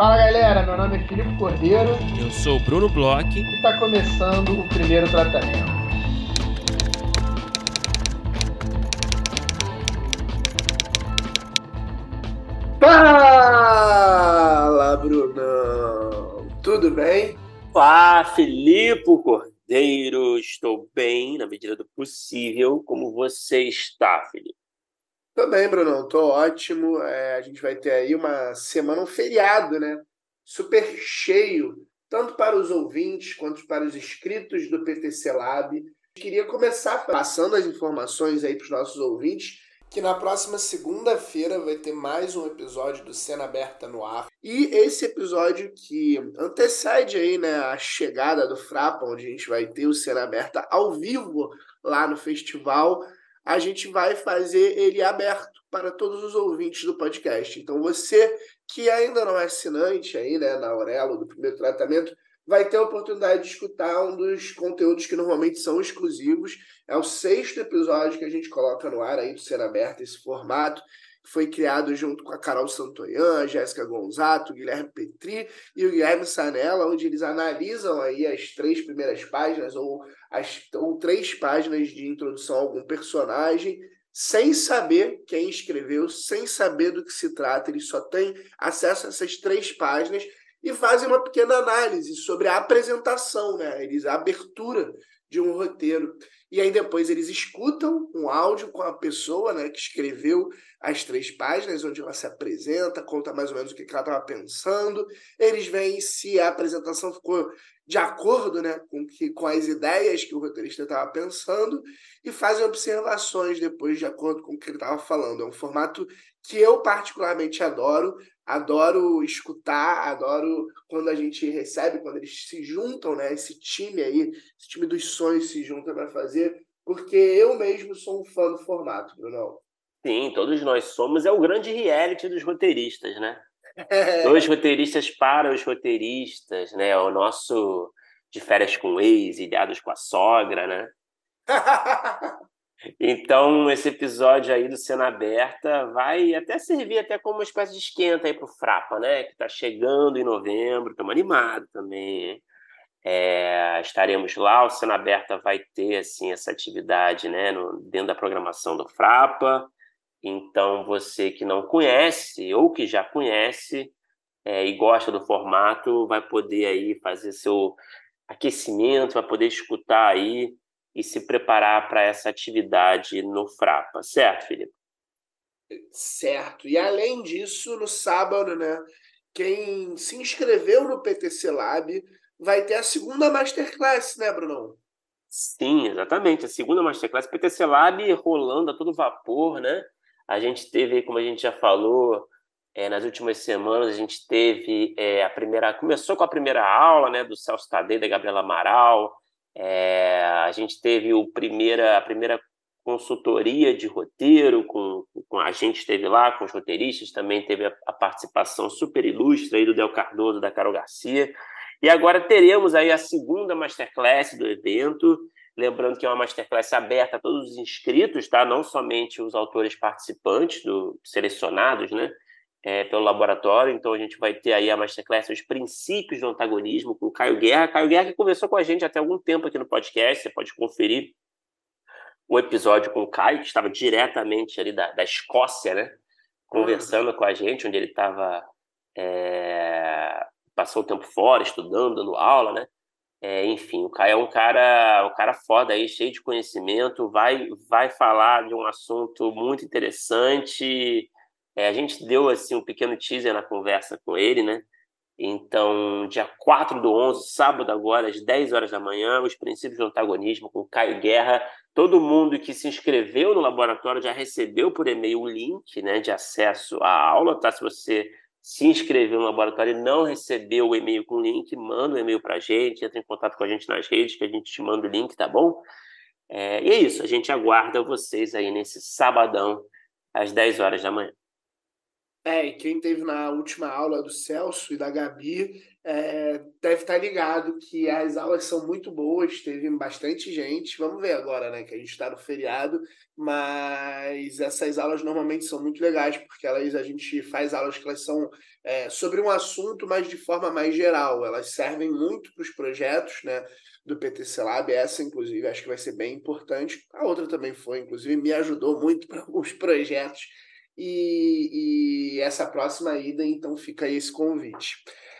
Fala galera, meu nome é Filipe Cordeiro. Eu sou o Bruno Bloch. E está começando o primeiro tratamento. Fala, Brunão! Tudo bem? Olá, Filipe Cordeiro. Estou bem, na medida do possível. Como você está, Felipe? Tô bem, Bruno, tô ótimo. É, a gente vai ter aí uma semana, um feriado, né? Super cheio, tanto para os ouvintes quanto para os inscritos do PTC Lab. Queria começar passando as informações aí para os nossos ouvintes que na próxima segunda-feira vai ter mais um episódio do Cena Aberta no ar. E esse episódio que antecede aí, né, a chegada do Frapa, onde a gente vai ter o Cena Aberta ao vivo lá no festival, a gente vai fazer ele aberto para todos os ouvintes do podcast. Então você que ainda não é assinante aí, né, na Aurelo do primeiro tratamento, vai ter a oportunidade de escutar um dos conteúdos que normalmente são exclusivos. É o sexto episódio que a gente coloca no ar aí do Ser Aberto, esse formato que foi criado junto com a Carol Santoyan, Jéssica Gonzato, Guilherme Petri e o Guilherme Sanella, onde eles analisam aí as três primeiras páginas ou, as, ou três páginas de introdução a algum personagem, sem saber quem escreveu, sem saber do que se trata. Eles só têm acesso a essas três páginas e fazem uma pequena análise sobre a apresentação, né? Eles, a abertura de um roteiro. E aí depois eles escutam um áudio com a pessoa né, que escreveu as três páginas, onde ela se apresenta, conta mais ou menos o que ela estava pensando. Eles veem se a apresentação ficou de acordo né, com, que, com as ideias que o roteirista estava pensando e fazem observações depois de acordo com o que ele estava falando. É um formato que eu particularmente adoro, adoro escutar, adoro quando a gente recebe, quando eles se juntam, né? Esse time aí, esse time dos sonhos se junta para fazer, porque eu mesmo sou um fã do formato, Bruno. Sim, todos nós somos. É o grande reality dos roteiristas, né? É. Dois roteiristas para os roteiristas, né? O nosso de férias com ex, ilhados com a sogra, né? Então, esse episódio aí do Cena Aberta vai até servir até como uma espécie de esquenta aí pro Frapa, né? Que está chegando em novembro, estamos animados também. É, estaremos lá, o Cena Aberta vai ter assim essa atividade né, no, dentro da programação do Frapa. Então, você que não conhece ou que já conhece é, e gosta do formato, vai poder aí fazer seu aquecimento, vai poder escutar aí e se preparar para essa atividade no Frapa, certo, Felipe? Certo. E além disso, no sábado, né, quem se inscreveu no PTC Lab vai ter a segunda Masterclass, né, Bruno? Sim, exatamente. A segunda Masterclass, PTC Lab rolando a todo vapor, né? A gente teve, como a gente já falou, é, nas últimas semanas a gente teve é, a primeira, começou com a primeira aula, né, do Celso Tadei, da Gabriela Amaral, é, a gente teve o primeira, a primeira consultoria de roteiro, com, com a gente esteve lá, com os roteiristas, também teve a, a participação super ilustre aí do Del Cardoso, da Carol Garcia. E agora teremos aí a segunda masterclass do evento, lembrando que é uma masterclass aberta a todos os inscritos, tá? Não somente os autores participantes, do, selecionados, né? É, pelo laboratório. Então a gente vai ter aí a Masterclass Os Princípios do Antagonismo com o Caio Guerra. Caio Guerra que conversou com a gente até algum tempo aqui no podcast, você pode conferir o episódio com o Caio, que estava diretamente ali da, da Escócia, né? Conversando com a gente, onde ele estava. É, passou o tempo fora, estudando, dando aula, né? É, enfim, o Caio é um cara, um cara foda aí, cheio de conhecimento, vai, vai falar de um assunto muito interessante, é, a gente deu assim um pequeno teaser na conversa com ele, né? Então, dia 4 do 11, sábado agora, às 10 horas da manhã, os princípios do antagonismo com Caio Guerra. Todo mundo que se inscreveu no laboratório já recebeu por e-mail o link né, de acesso à aula, tá? Se você se inscreveu no laboratório e não recebeu o e-mail com o link, manda um e-mail para a gente, entra em contato com a gente nas redes que a gente te manda o link, tá bom? É, e é isso, a gente aguarda vocês aí nesse sabadão, às 10 horas da manhã. É, e quem teve na última aula do Celso e da Gabi é, deve estar ligado que as aulas são muito boas, teve bastante gente. Vamos ver agora, né? Que a gente está no feriado, mas essas aulas normalmente são muito legais, porque elas a gente faz aulas que elas são é, sobre um assunto, mas de forma mais geral. Elas servem muito para os projetos, né? Do PTC Lab, essa, inclusive, acho que vai ser bem importante. A outra também foi, inclusive, me ajudou muito para alguns projetos e, e essa próxima ida, então fica aí esse convite.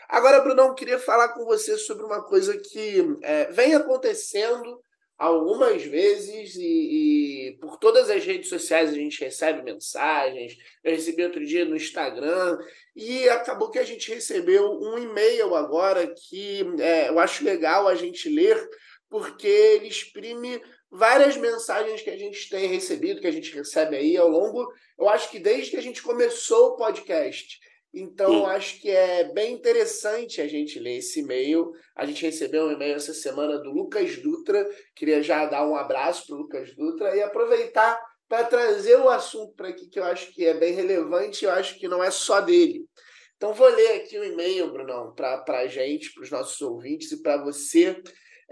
Agora, Brunão, queria falar com você sobre uma coisa que é, vem acontecendo algumas vezes e, e, por todas as redes sociais a gente recebe mensagens. Eu recebi outro dia no Instagram e acabou que a gente recebeu um e-mail agora que é, eu acho legal a gente ler porque ele exprime várias mensagens que a gente tem recebido, que a gente recebe aí ao longo, eu acho que desde que a gente começou o podcast. Então, acho que é bem interessante a gente ler esse e-mail. A gente recebeu um e-mail essa semana do Lucas Dutra. Queria já dar um abraço para o Lucas Dutra e aproveitar para trazer o assunto para aqui que eu acho que é bem relevante e eu acho que não é só dele. Então, vou ler aqui o e-mail, Brunão, para a gente, para os nossos ouvintes e para você.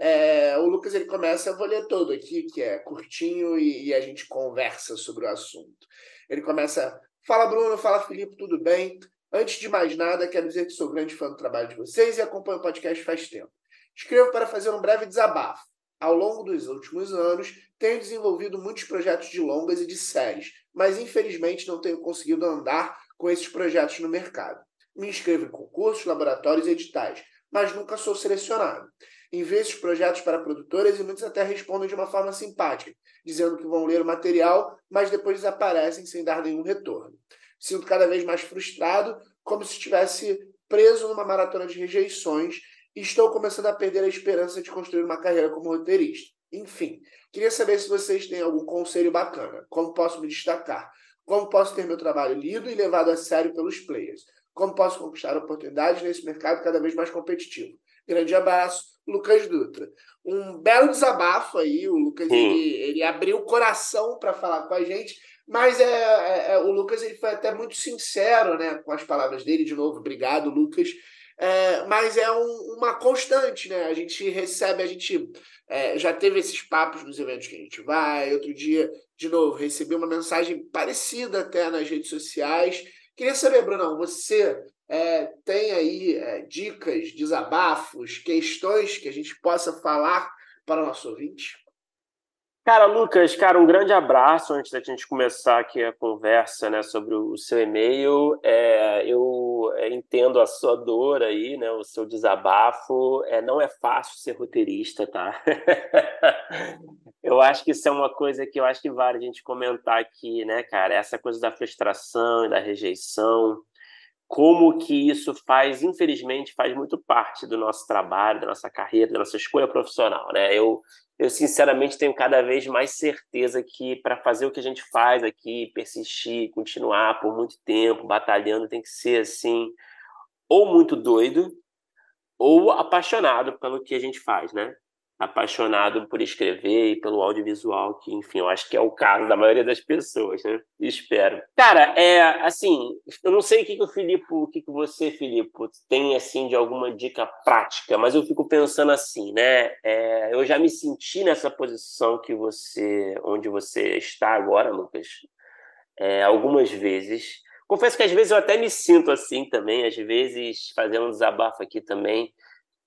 É, o Lucas ele começa, eu vou ler todo aqui, que é curtinho e, e, a gente conversa sobre o assunto. Ele começa: Fala Bruno, fala Felipe, tudo bem? Antes de mais nada, quero dizer que sou grande fã do trabalho de vocês e acompanho o podcast faz tempo. Escrevo para fazer um breve desabafo. Ao longo dos últimos anos, tenho desenvolvido muitos projetos de longas e de séries, mas infelizmente não tenho conseguido andar com esses projetos no mercado. Me inscrevo em concursos, laboratórios e editais, mas nunca sou selecionado envio esses projetos para produtoras e muitos até respondem de uma forma simpática, dizendo que vão ler o material, mas depois desaparecem sem dar nenhum retorno. Sinto cada vez mais frustrado, como se estivesse preso numa maratona de rejeições e estou começando a perder a esperança de construir uma carreira como roteirista. Enfim, queria saber se vocês têm algum conselho bacana. Como posso me destacar? Como posso ter meu trabalho lido e levado a sério pelos players? Como posso conquistar oportunidades nesse mercado cada vez mais competitivo? Grande abraço, Lucas Dutra. Um belo desabafo aí, o Lucas ele, ele, abriu o coração para falar com a gente, mas é, é, é, o Lucas ele foi até muito sincero né, com as palavras dele. De novo, obrigado, Lucas. É, mas é um, uma constante, né? A gente recebe, a gente é, já teve esses papos nos eventos que a gente vai. Outro dia, de novo, recebi uma mensagem parecida até nas redes sociais. Queria saber, Brunão, você é, tem aí é, dicas, desabafos, questões que a gente possa falar para o nosso ouvinte? Cara, Lucas, cara, um grande abraço antes da gente começar aqui a conversa né, sobre o seu e-mail. É, eu é, entendo a sua dor aí, né, o seu desabafo. É, não é fácil ser roteirista, tá? eu acho que isso é uma coisa que eu acho que vale a gente comentar aqui, né, cara? Essa coisa da frustração e da rejeição como que isso faz, infelizmente, faz muito parte do nosso trabalho, da nossa carreira, da nossa escolha profissional, né? Eu, eu sinceramente tenho cada vez mais certeza que para fazer o que a gente faz aqui, persistir, continuar por muito tempo, batalhando, tem que ser assim, ou muito doido, ou apaixonado pelo que a gente faz, né? Apaixonado por escrever e pelo audiovisual, que, enfim, eu acho que é o caso da maioria das pessoas, né? Espero. Cara, é assim, eu não sei o que, que o Filipe, o que, que você, Filipe, tem assim de alguma dica prática, mas eu fico pensando assim, né? É, eu já me senti nessa posição que você, onde você está agora, Lucas, é, algumas vezes. Confesso que às vezes eu até me sinto assim também, às vezes fazendo um desabafo aqui também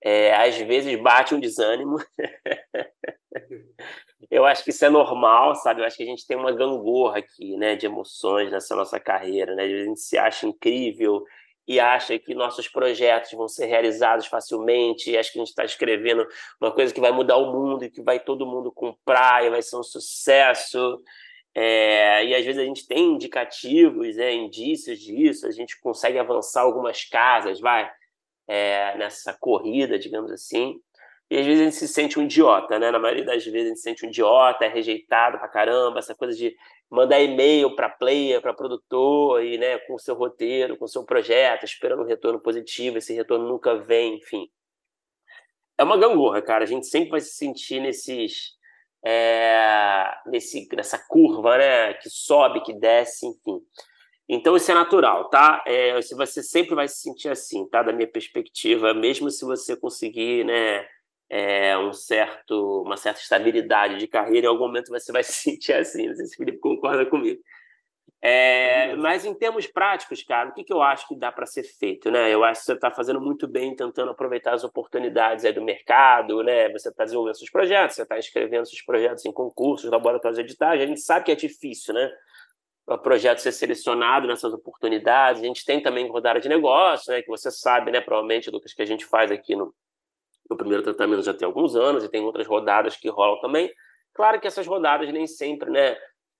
é, às vezes bate um desânimo. eu acho que isso é normal, sabe? Eu acho que a gente tem uma gangorra aqui, né, de emoções nessa nossa carreira, né? A gente se acha incrível e acha que nossos projetos vão ser realizados facilmente, e acha que a gente está escrevendo uma coisa que vai mudar o mundo e que vai todo mundo comprar e vai ser um sucesso. É, e às vezes a gente tem indicativos, né, indícios disso, a gente consegue avançar algumas casas, vai é, nessa corrida, digamos assim. E às vezes a gente se sente um idiota, né? Na maioria das vezes a gente se sente um idiota, é rejeitado pra caramba, essa coisa de mandar e-mail para player, para produtor, e, né, com o seu roteiro, com o seu projeto, esperando um retorno positivo, esse retorno nunca vem, enfim. É uma gangorra, cara. A gente sempre vai se sentir nesses. É, nesse, nessa curva, né? Que sobe, que desce, enfim. Então isso é natural, tá? É, você sempre vai se sentir assim, tá? Da minha perspectiva, mesmo se você conseguir, né? É, um certo, uma certa estabilidade de carreira, em algum momento você vai se sentir assim. Não sei se o Felipe concorda comigo. É, mas em termos práticos, cara, o que, que eu acho que dá para ser feito, né? Eu acho que você está fazendo muito bem tentando aproveitar as oportunidades do mercado, né? Você está desenvolvendo seus projetos, você está escrevendo seus projetos em concursos, laboratórios editais. A gente sabe que é difícil, né? Projeto ser selecionado nessas oportunidades. A gente tem também rodada de negócio, né? Que você sabe, né? Provavelmente, Lucas, que a gente faz aqui no, no primeiro tratamento já tem alguns anos e tem outras rodadas que rolam também. Claro que essas rodadas nem sempre, né?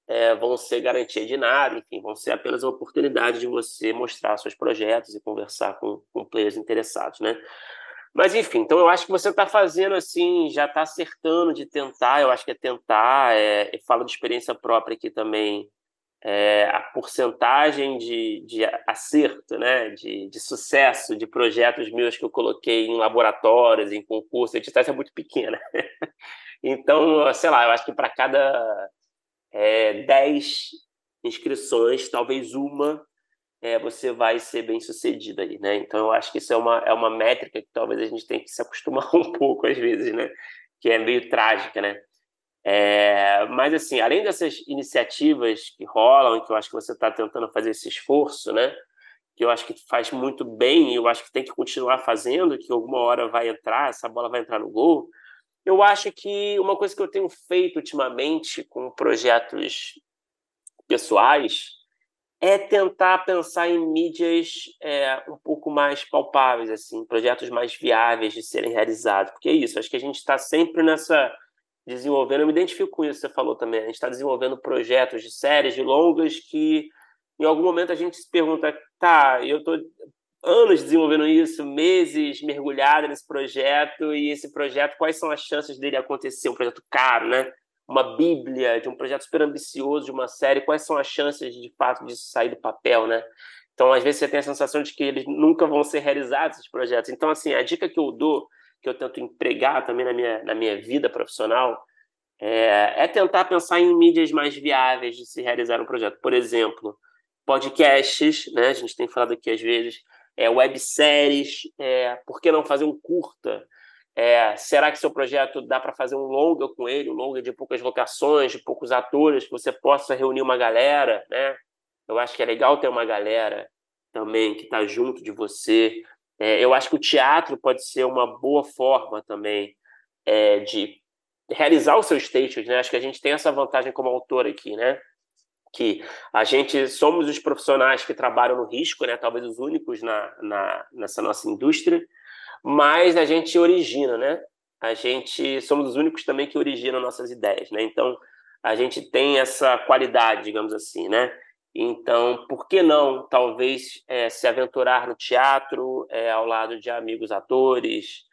é, vão ser garantia de nada, enfim, vão ser apenas uma oportunidade de você mostrar seus projetos e conversar com, com players interessados, né? Mas, enfim, então eu acho que você está fazendo assim, já está acertando de tentar, eu acho que é tentar, é, falo de experiência própria aqui também, é, a porcentagem de, de acerto, né, de, de sucesso de projetos meus que eu coloquei em laboratórios, em concursos, editais é muito pequena. então, sei lá, eu acho que para cada é, 10 inscrições, talvez uma é, você vai ser bem sucedido aí, né? Então eu acho que isso é uma, é uma métrica que talvez a gente tenha que se acostumar um pouco às vezes, né? Que é meio trágica, né? É, mas assim, além dessas iniciativas que rolam, que eu acho que você está tentando fazer esse esforço, né? Que eu acho que faz muito bem, e eu acho que tem que continuar fazendo, que alguma hora vai entrar, essa bola vai entrar no gol. Eu acho que uma coisa que eu tenho feito ultimamente com projetos pessoais é tentar pensar em mídias é, um pouco mais palpáveis, assim, projetos mais viáveis de serem realizados. Porque é isso, acho que a gente está sempre nessa desenvolvendo, eu me identifico com isso que você falou também, a gente está desenvolvendo projetos de séries, de longas, que em algum momento a gente se pergunta, tá, eu estou anos desenvolvendo isso, meses mergulhado nesse projeto e esse projeto, quais são as chances dele acontecer? Um projeto caro, né? Uma bíblia de um projeto super ambicioso, de uma série, quais são as chances de fato disso sair do papel, né? Então, às vezes você tem a sensação de que eles nunca vão ser realizados esses projetos. Então, assim, a dica que eu dou, que eu tento empregar também na minha, na minha vida profissional, é, é tentar pensar em mídias mais viáveis de se realizar um projeto. Por exemplo, podcasts, né? A gente tem falado aqui às vezes é, webséries, é, por que não fazer um curta? É, será que seu projeto dá para fazer um longa com ele, um longa de poucas locações, de poucos atores, que você possa reunir uma galera, né? Eu acho que é legal ter uma galera também que está junto de você. É, eu acho que o teatro pode ser uma boa forma também é, de realizar os seus textos, né? Acho que a gente tem essa vantagem como autor aqui, né? que a gente somos os profissionais que trabalham no risco, né? Talvez os únicos na, na nessa nossa indústria, mas a gente origina, né? A gente somos os únicos também que originam nossas ideias, né? Então a gente tem essa qualidade, digamos assim, né? Então, por que não, talvez, é, se aventurar no teatro é, ao lado de amigos atores,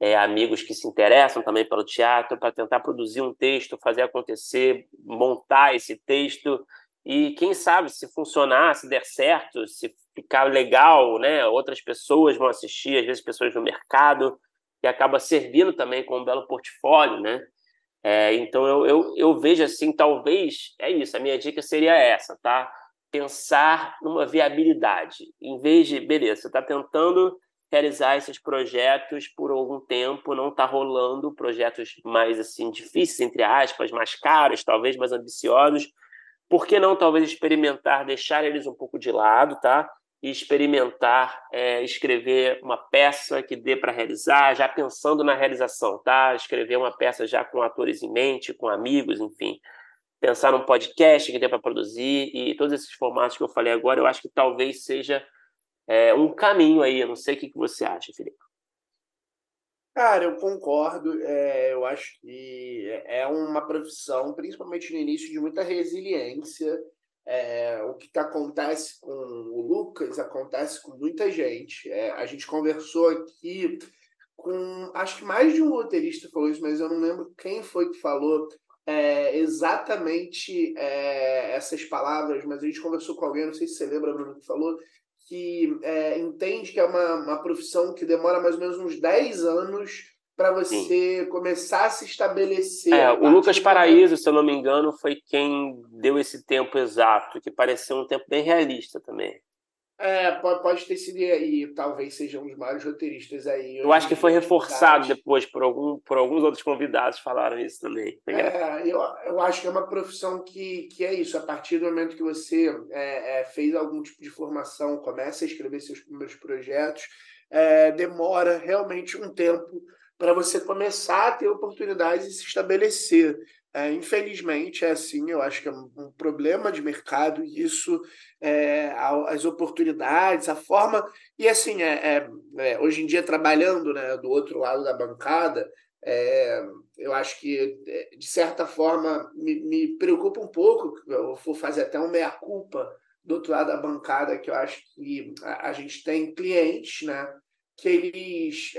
é, amigos que se interessam também pelo teatro, para tentar produzir um texto, fazer acontecer, montar esse texto e quem sabe se funcionar, se der certo, se ficar legal, né? Outras pessoas vão assistir, às vezes pessoas no mercado, que acaba servindo também como um belo portfólio, né? Então eu, eu, eu vejo assim, talvez é isso. A minha dica seria essa, tá? Pensar numa viabilidade, em vez de beleza, você está tentando realizar esses projetos por algum tempo, não está rolando projetos mais assim difíceis entre aspas, mais caros, talvez mais ambiciosos por que não talvez experimentar, deixar eles um pouco de lado, tá? E experimentar é, escrever uma peça que dê para realizar, já pensando na realização, tá? Escrever uma peça já com atores em mente, com amigos, enfim. Pensar num podcast que dê para produzir e todos esses formatos que eu falei agora, eu acho que talvez seja é, um caminho aí. Eu não sei o que você acha, Felipe. Cara, eu concordo. É, eu acho que é uma profissão, principalmente no início, de muita resiliência. É, o que acontece com o Lucas acontece com muita gente. É, a gente conversou aqui com, acho que mais de um roteirista falou isso, mas eu não lembro quem foi que falou é, exatamente é, essas palavras, mas a gente conversou com alguém, não sei se você lembra, Bruno, que falou que é, entende que é uma, uma profissão que demora mais ou menos uns 10 anos para você Sim. começar a se estabelecer. É, o Lucas Paraíso, se eu não me engano, foi quem deu esse tempo exato, que pareceu um tempo bem realista também. É, pode, pode ter sido aí, talvez seja um dos maiores roteiristas aí. Eu acho que foi reforçado depois por, algum, por alguns outros convidados falaram isso também. É, eu, eu acho que é uma profissão que, que é isso. A partir do momento que você é, é, fez algum tipo de formação, começa a escrever seus primeiros projetos, é, demora realmente um tempo para você começar a ter oportunidades e se estabelecer. É, infelizmente é assim, eu acho que é um problema de mercado isso, é, as oportunidades, a forma e assim é, é, é, hoje em dia trabalhando né, do outro lado da bancada, é, eu acho que é, de certa forma me, me preocupa um pouco, eu vou fazer até uma meia culpa do outro lado da bancada que eu acho que a, a gente tem clientes, né? que eles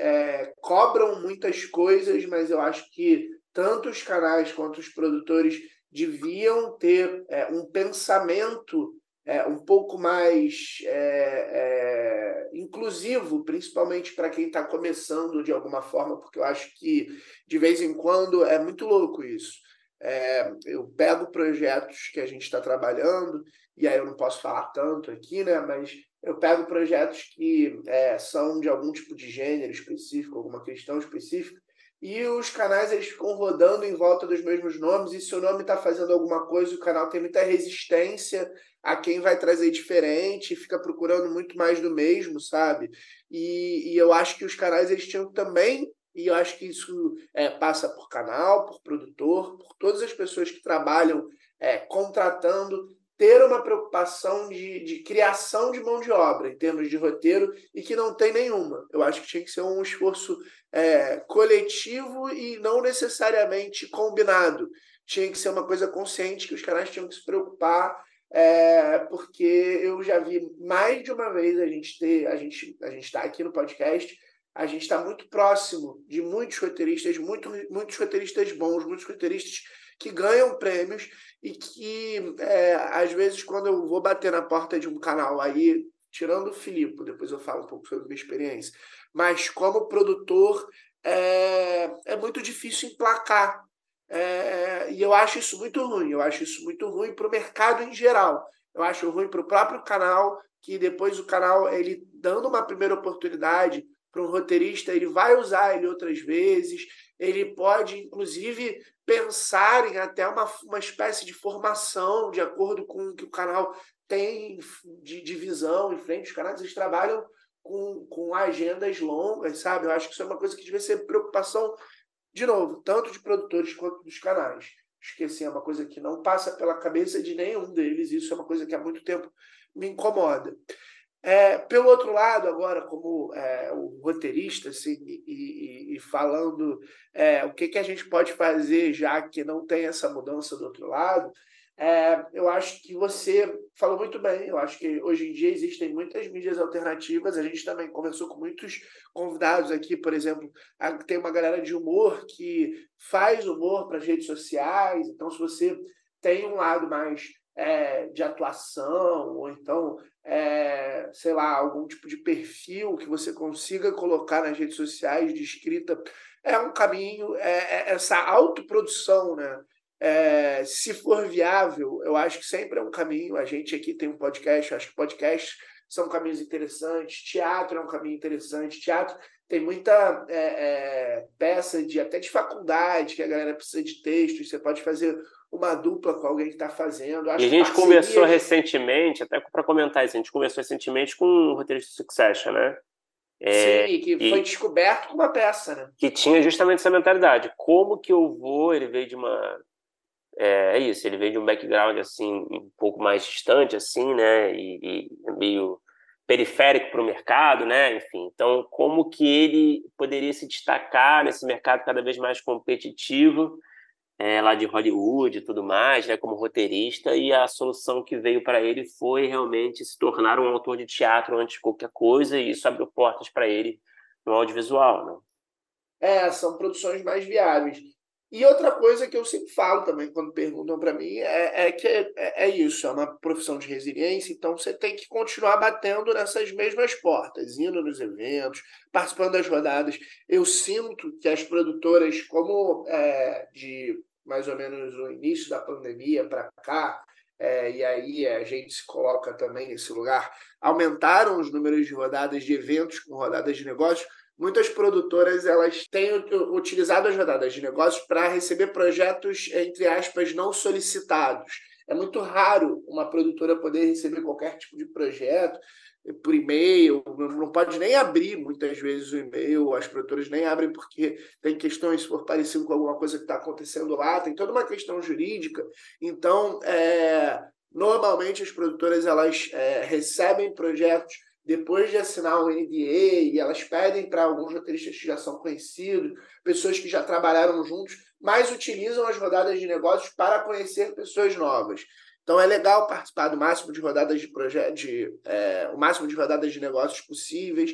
cobram muitas coisas, mas eu acho que tanto os canais quanto os produtores deviam ter é, um pensamento é, um pouco mais é, é, inclusivo, principalmente para quem está começando de alguma forma, porque eu acho que de vez em quando é muito louco isso. É, eu pego projetos que a gente está trabalhando, e aí eu não posso falar tanto aqui, né? Mas eu pego projetos que é, são de algum tipo de gênero específico, alguma questão específica, e os canais eles ficam rodando em volta dos mesmos nomes, e se o nome está fazendo alguma coisa, o canal tem muita resistência a quem vai trazer diferente, fica procurando muito mais do mesmo, sabe? E, e eu acho que os canais eles tinham também, e eu acho que isso é, passa por canal, por produtor, por todas as pessoas que trabalham é, contratando, ter uma preocupação de, de criação de mão de obra, em termos de roteiro, e que não tem nenhuma. Eu acho que tinha que ser um esforço é, coletivo e não necessariamente combinado. Tinha que ser uma coisa consciente que os canais tinham que se preocupar, é, porque eu já vi mais de uma vez a gente ter, a gente a gente está aqui no podcast, a gente está muito próximo de muitos roteiristas, muito, muitos roteiristas bons, muitos roteiristas que ganham prêmios e que, é, às vezes, quando eu vou bater na porta de um canal aí, tirando o Filipe, depois eu falo um pouco sobre a minha experiência, mas como produtor, é, é muito difícil emplacar. É, e eu acho isso muito ruim, eu acho isso muito ruim para o mercado em geral. Eu acho ruim para o próprio canal, que depois o canal, ele dando uma primeira oportunidade para um roteirista, ele vai usar ele outras vezes, ele pode, inclusive, pensar em até uma, uma espécie de formação de acordo com o que o canal tem de divisão em frente. Os canais eles trabalham com, com agendas longas, sabe? Eu acho que isso é uma coisa que deve ser preocupação, de novo, tanto de produtores quanto dos canais. Esqueci, é uma coisa que não passa pela cabeça de nenhum deles, isso é uma coisa que há muito tempo me incomoda. É, pelo outro lado, agora, como é, o roteirista, assim, e, e, e falando é, o que, que a gente pode fazer já que não tem essa mudança do outro lado, é, eu acho que você falou muito bem. Eu acho que hoje em dia existem muitas mídias alternativas. A gente também conversou com muitos convidados aqui, por exemplo, tem uma galera de humor que faz humor para as redes sociais. Então, se você tem um lado mais é, de atuação, ou então, é, sei lá, algum tipo de perfil que você consiga colocar nas redes sociais de escrita, é um caminho, é, é essa autoprodução, né? É, se for viável, eu acho que sempre é um caminho. A gente aqui tem um podcast, eu acho que podcasts são caminhos interessantes, teatro é um caminho interessante, teatro tem muita é, é, peça de até de faculdade que a galera precisa de texto, você pode fazer uma dupla com alguém que está fazendo. Acho e a gente conversou recentemente, até para comentar isso, a gente conversou recentemente com o roteirista Succession, né? É, Sim, que e, foi descoberto com uma peça, né? Que tinha justamente essa mentalidade. Como que eu vou? Ele veio de uma. É, é isso, ele veio de um background assim, um pouco mais distante, assim, né? E, e meio periférico para o mercado, né? Enfim, então como que ele poderia se destacar nesse mercado cada vez mais competitivo é, lá de Hollywood e tudo mais, né, como roteirista, e a solução que veio para ele foi realmente se tornar um autor de teatro antes de qualquer coisa, e isso abriu portas para ele no audiovisual. Né? É, são produções mais viáveis. E outra coisa que eu sempre falo também quando perguntam para mim é, é que é, é, isso, é uma profissão de resiliência, então você tem que continuar batendo nessas mesmas portas, indo nos eventos, participando das rodadas. Eu sinto que as produtoras, como é, de mais ou menos o início da pandemia para cá, é, e aí a gente se coloca também nesse lugar, aumentaram os números de rodadas de eventos com rodadas de negócios, muitas produtoras elas têm utilizado as rodadas de negócios para receber projetos, entre aspas, não solicitados. É muito raro uma produtora poder receber qualquer tipo de projeto por e-mail, não pode nem abrir muitas vezes o e-mail, as produtoras nem abrem porque tem questões, for parecido com alguma coisa que está acontecendo lá, tem toda uma questão jurídica. Então, é, normalmente as produtoras elas é, recebem projetos depois de assinar um NDA, e elas pedem para alguns roteiristas que já são conhecidos, pessoas que já trabalharam juntos, mas utilizam as rodadas de negócios para conhecer pessoas novas. Então é legal participar do máximo de rodadas de projeto, é, o máximo de rodadas de negócios possíveis,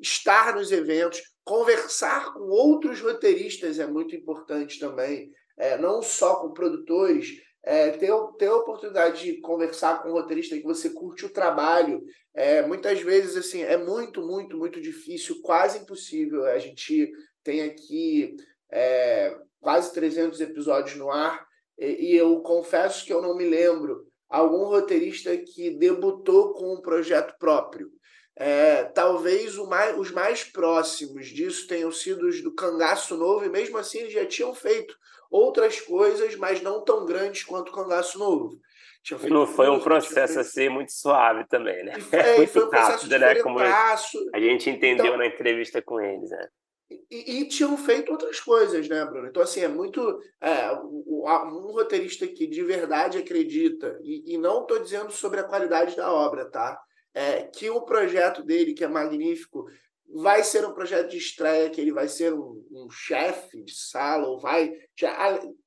estar nos eventos, conversar com outros roteiristas é muito importante também, é, não só com produtores, é, ter, ter a oportunidade de conversar com um roteirista que você curte o trabalho. É, muitas vezes assim é muito, muito, muito difícil, quase impossível. A gente tem aqui é, quase 300 episódios no ar e, eu confesso que eu não me lembro algum roteirista que debutou com um projeto próprio. É, talvez mais, os mais próximos disso tenham sido os do Cangaço Novo, e mesmo assim eles já tinham feito outras coisas, mas não tão grandes quanto o Cangaço Novo. Não foi um processo assim muito suave também, né? É, muito foi um processo rápido, né? Como a gente entendeu então, na entrevista com eles, né? E, e, tinham feito outras coisas, né, Bruno? Então, assim, é muito. É, um roteirista que de verdade acredita, e, e não estou dizendo sobre a qualidade da obra, tá? É, que o projeto dele, que é magnífico, vai ser um projeto de estreia, que ele vai ser um, um chefe de sala, ou vai.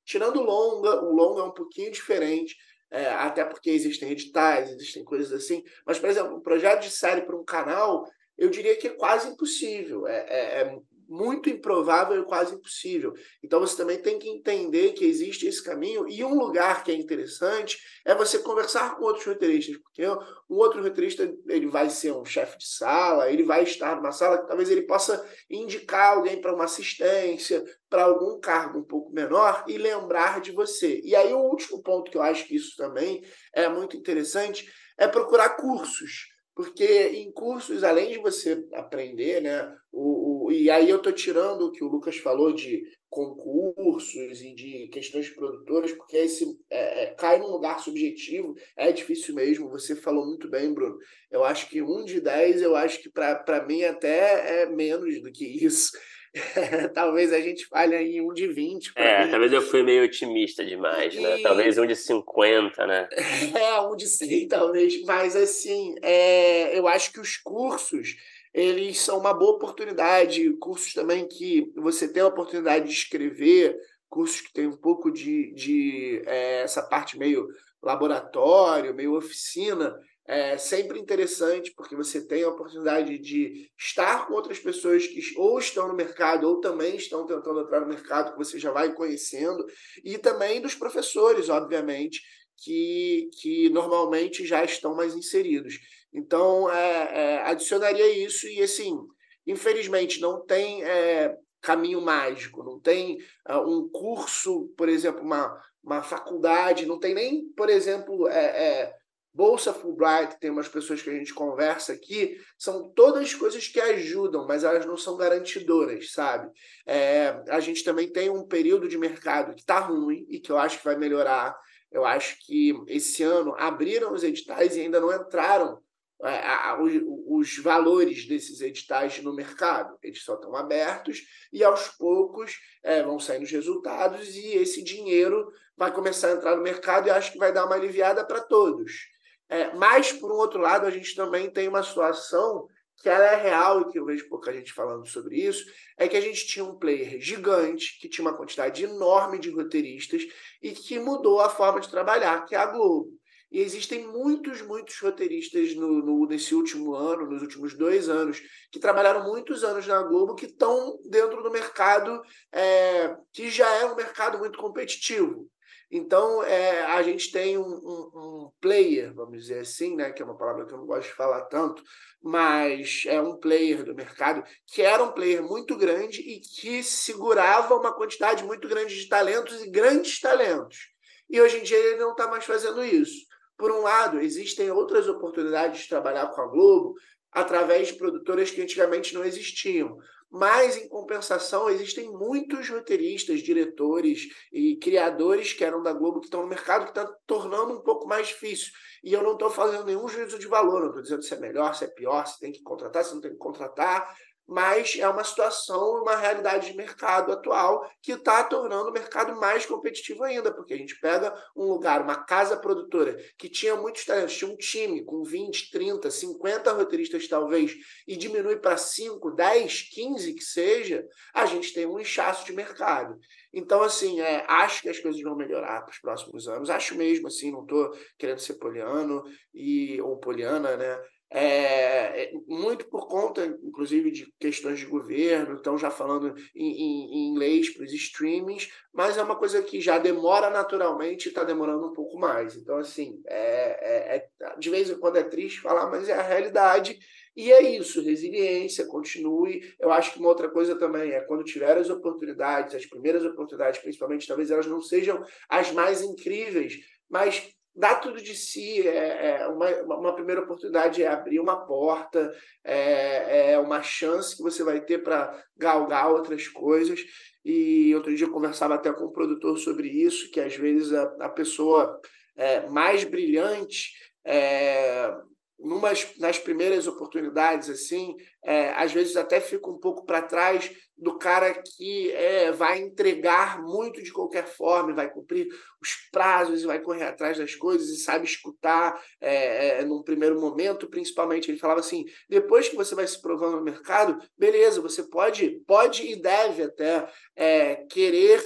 Tirando o longa, o longa é um pouquinho diferente, é, até porque existem editais, existem coisas assim. Mas, por exemplo, um projeto de série para um canal, eu diria que é quase impossível. É, é, é muito improvável e quase impossível. Então você também tem que entender que existe esse caminho e um lugar que é interessante é você conversar com outros roteiristas, porque um outro roteirista ele vai ser um chefe de sala, ele vai estar numa sala que talvez ele possa indicar alguém para uma assistência, para algum cargo um pouco menor e lembrar de você. E aí o último ponto que eu acho que isso também é muito interessante é procurar cursos porque em cursos, além de você aprender, né, o, o e aí eu estou tirando o que o Lucas falou de concursos e de questões produtoras, porque esse é, é, cai num lugar subjetivo, é difícil mesmo. Você falou muito bem, Bruno. Eu acho que um de dez, eu acho que para mim até é menos do que isso. talvez a gente falhe em um de 20. É, mim. talvez eu fui meio otimista demais, né? Talvez um de 50, né? É, um de 100 talvez. Mas, assim, é, eu acho que os cursos, eles são uma boa oportunidade. Cursos também que você tem a oportunidade de escrever, cursos que tem um pouco de, de é, essa parte meio laboratório, meio oficina, é sempre interessante, porque você tem a oportunidade de estar com outras pessoas que ou estão no mercado ou também estão tentando entrar no mercado, que você já vai conhecendo, e também dos professores, obviamente, que, que normalmente já estão mais inseridos. Então, é, é, adicionaria isso, e assim, infelizmente, não tem é, caminho mágico, não tem uh, um curso, por exemplo, uma, uma faculdade, não tem nem, por exemplo, é, é Bolsa Fulbright, tem umas pessoas que a gente conversa aqui, são todas coisas que ajudam, mas elas não são garantidoras, sabe? É, a gente também tem um período de mercado que está ruim e que eu acho que vai melhorar. Eu acho que esse ano abriram os editais e ainda não entraram é, os, valores desses editais no mercado. Eles só estão abertos e aos poucos é, vão saindo os resultados e esse dinheiro vai começar a entrar no mercado e acho que vai dar uma aliviada para todos. É, mas, por um outro lado, a gente também tem uma situação que ela é real e que eu vejo pouca gente falando sobre isso, é que a gente tinha um player gigante, que tinha uma quantidade enorme de roteiristas e que mudou a forma de trabalhar, que é a Globo. E existem muitos, muitos roteiristas no, no, nesse último ano, nos últimos dois anos, que trabalharam muitos anos na Globo, que estão dentro do mercado é, que já é um mercado muito competitivo. Então, é, a gente tem um, um, um, player, vamos dizer assim, né, que é uma palavra que eu não gosto de falar tanto, mas é um player do mercado que era um player muito grande e que segurava uma quantidade muito grande de talentos e grandes talentos. E hoje em dia ele não está mais fazendo isso. Por um lado, existem outras oportunidades de trabalhar com a Globo através de produtoras que antigamente não existiam. Mas, em compensação, existem muitos roteiristas, diretores e criadores que eram da Globo que estão no mercado que está tornando um pouco mais difícil. E eu não estou fazendo nenhum juízo de valor, não estou dizendo se é melhor, se é pior, se tem que contratar, se não tem que contratar mas é uma situação, uma realidade de mercado atual que está tornando o mercado mais competitivo ainda, porque a gente pega um lugar, uma casa produtora que tinha muitos talentos, tinha um time com 20, 30, 50 roteiristas talvez, e diminui para 5, 10, 15 que seja, a gente tem um inchaço de mercado. Então, assim, é, acho que as coisas vão melhorar para os próximos anos. Acho mesmo, assim, não estou querendo ser poliano e, ou poliana, né? É, é, muito por conta, inclusive, de questões de governo, estão já falando em, em, em para os streamings, mas é uma coisa que já demora naturalmente e está demorando um pouco mais. Então, assim, é, é, é, de vez em quando é triste falar, mas é a realidade. E é isso, resiliência, continue. Eu acho que uma outra coisa também é quando tiver as oportunidades, as primeiras oportunidades, principalmente, talvez elas não sejam as mais incríveis, mas dá tudo de si. É, é uma, uma primeira oportunidade é abrir uma porta, é, é uma chance que você vai ter para galgar outras coisas. E outro dia eu conversava até com um produtor sobre isso, que às vezes a, a pessoa é, mais brilhante é, numas, nas primeiras oportunidades, assim, é, às vezes até fica um pouco para trás do cara que é, vai entregar muito de qualquer forma, vai cumprir os prazos e vai correr atrás das coisas e sabe escutar é, é, num primeiro momento, principalmente. Ele falava assim: depois que você vai se provando no mercado, beleza, você pode, pode e deve até é, querer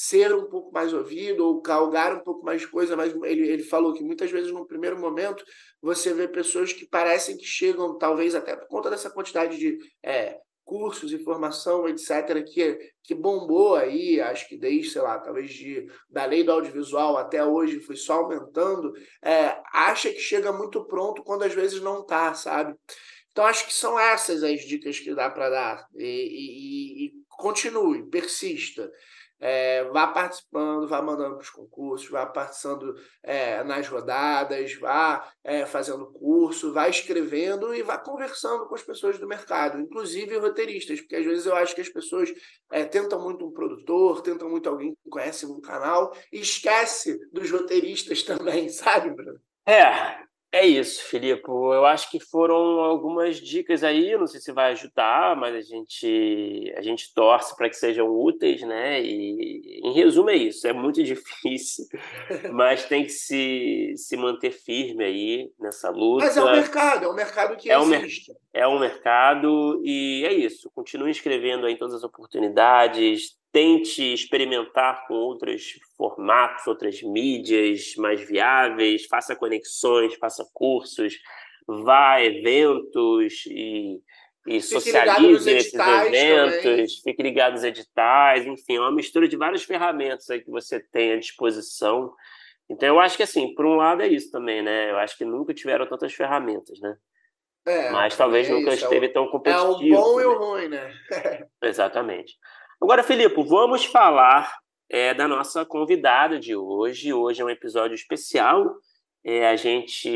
ser um pouco mais ouvido ou galgar um pouco mais de coisa, mas ele, ele falou que muitas vezes no primeiro momento você vê pessoas que parecem que chegam, talvez até por conta dessa quantidade de é, cursos e formação, etc., que, que bombou aí, acho que desde, sei lá, talvez de, da lei do audiovisual até hoje foi só aumentando, é, acha que chega muito pronto quando às vezes não está, sabe? Então acho que são essas as dicas que dá para dar. E, e, e continue, persista. É, vá participando, vá mandando para os concursos, vá participando é, nas rodadas, vá é, fazendo curso, vá escrevendo e vá conversando com as pessoas do mercado, inclusive roteiristas, porque às vezes eu acho que as pessoas é, tentam muito um produtor, tentam muito alguém que conhece um canal e esquece dos roteiristas também, sabe, Bruno? É, é isso, Filipe. Eu acho que foram algumas dicas aí. Não sei se vai ajudar, mas a gente a gente torce para que sejam úteis, né? E em resumo é isso. É muito difícil, mas tem que se, se manter firme aí nessa luta. Mas é um mercado, é um mercado que é existe. Um, é um mercado e é isso. Continue escrevendo aí todas as oportunidades tente experimentar com outros formatos, outras mídias mais viáveis, faça conexões, faça cursos, vá a eventos e, e socialize esses eventos, também. fique ligado nos editais, enfim, é uma mistura de várias ferramentas aí que você tem à disposição. Então, eu acho que, assim, por um lado é isso também, né? Eu acho que nunca tiveram tantas ferramentas, né? É, Mas talvez é nunca isso, esteve é o, tão competitivo. É o bom e o ruim, né? Exatamente. Agora, Filipe, vamos falar é, da nossa convidada de hoje. Hoje é um episódio especial. É, a gente,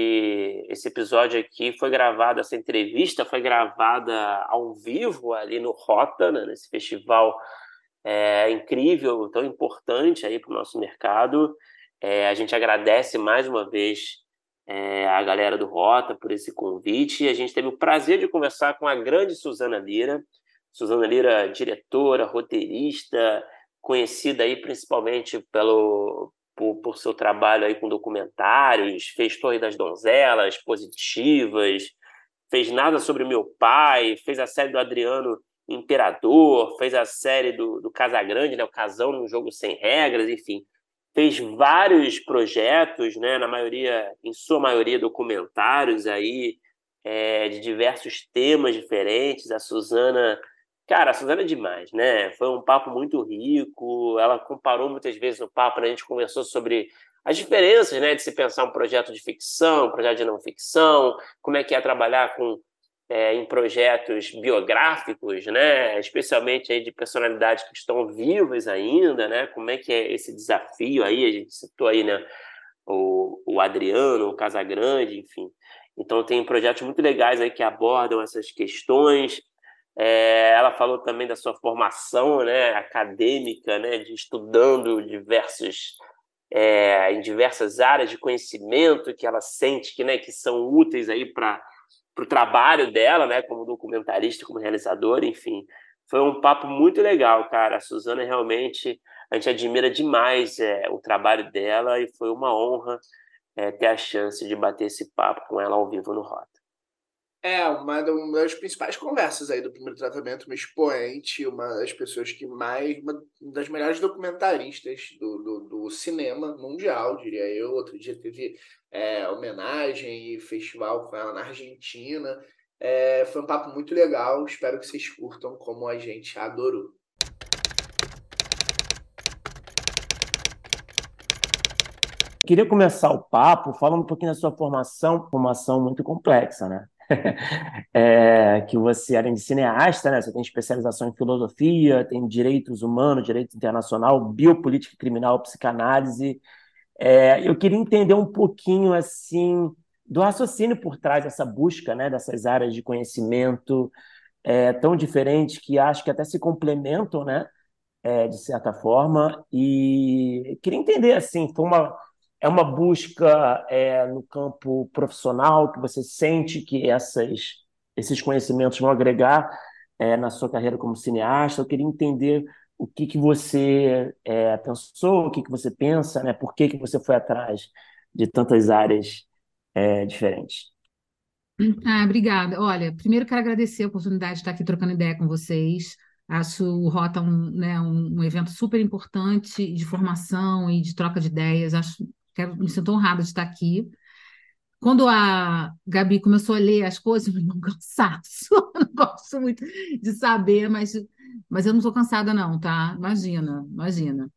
esse episódio aqui foi gravado, essa entrevista foi gravada ao vivo ali no Rota, né, nesse festival é, incrível, tão importante aí para o nosso mercado. É, a gente agradece mais uma vez é, a galera do Rota por esse convite. A gente teve o prazer de conversar com a grande Suzana Lira. Suzana Lira, diretora, roteirista, conhecida aí principalmente pelo, por, por, seu trabalho aí com documentários, fez Torre das Donzelas, Positivas, fez Nada Sobre Meu Pai, fez a série do Adriano Imperador, fez a série do, do Casagrande, né, o Casão num Jogo Sem Regras, enfim. fez vários projetos, né, na maioria, em sua maioria documentários aí, é, de diversos temas diferentes. A Suzana, cara, a Suzana é demais, né? Foi um papo muito rico. Ela comparou muitas vezes no papo, né? a gente conversou sobre as diferenças, né, de se pensar um projeto de ficção, um projeto de não ficção, como é que é trabalhar com é, em projetos biográficos, né, especialmente aí de personalidades que estão vivas ainda, né, como é que é esse desafio aí, a gente citou aí, né, o, o Adriano, o Casagrande, enfim. Então tem projetos muito legais aí que abordam essas questões. É, ela falou também da sua formação, né, acadêmica, né, de estudando diversos é, em diversas áreas de conhecimento que ela sente que, né, que são úteis para o trabalho dela, né, como documentarista, como realizadora, enfim. Foi um papo muito legal, cara. A Suzana realmente, a gente admira demais é, o trabalho dela e foi uma honra é, ter a chance de bater esse papo com ela ao vivo no Rota. É, uma, das principais conversas aí do primeiro tratamento, uma expoente, uma das pessoas que mais, uma das melhores documentaristas do, do, do cinema mundial, diria eu. Outro dia teve é, homenagem e festival com ela na Argentina. É, foi um papo muito legal, espero que vocês curtam como a gente adorou. Queria começar o papo falando um pouquinho da sua formação, formação muito complexa, né? é, que você, além de cineasta, né, você tem especialização em filosofia, tem direitos humanos, direito internacional, biopolítica criminal, psicanálise. É, eu queria entender um pouquinho assim do raciocínio por trás dessa busca, né, dessas áreas de conhecimento é, tão diferentes que acho que até se complementam, né, é, de certa forma. E queria entender assim, foi uma é uma busca é, no campo profissional que você sente que essas, esses conhecimentos vão agregar é, na sua carreira como cineasta. Eu queria entender o que, que você é, pensou, o que, que você pensa, né? por que, que você foi atrás de tantas áreas é, diferentes. Ah, obrigada. Olha, primeiro quero agradecer a oportunidade de estar aqui trocando ideia com vocês. Acho o Rota um, né, um, um evento super importante de formação e de troca de ideias. Acho Quero, me sinto honrada de estar aqui. Quando a Gabi começou a ler as coisas, eu não, cansaço. Eu não gosto muito de saber, mas, mas eu não estou cansada, não, tá? Imagina, imagina.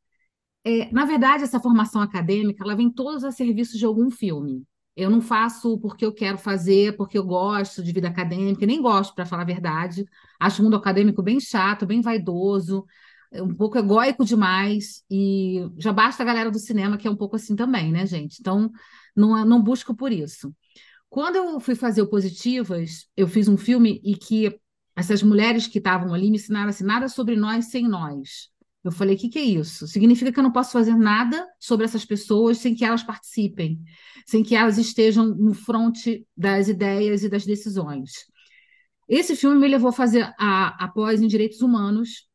É, na verdade, essa formação acadêmica, ela vem todos a serviço de algum filme. Eu não faço porque eu quero fazer, porque eu gosto de vida acadêmica, nem gosto, para falar a verdade. Acho o mundo acadêmico bem chato, bem vaidoso um pouco egóico demais, e já basta a galera do cinema, que é um pouco assim também, né, gente? Então, não, não busco por isso. Quando eu fui fazer o Positivas, eu fiz um filme e que essas mulheres que estavam ali me ensinaram assim, nada sobre nós sem nós. Eu falei, o que, que é isso? Significa que eu não posso fazer nada sobre essas pessoas sem que elas participem, sem que elas estejam no fronte das ideias e das decisões. Esse filme me levou a fazer a, a pós em Direitos Humanos,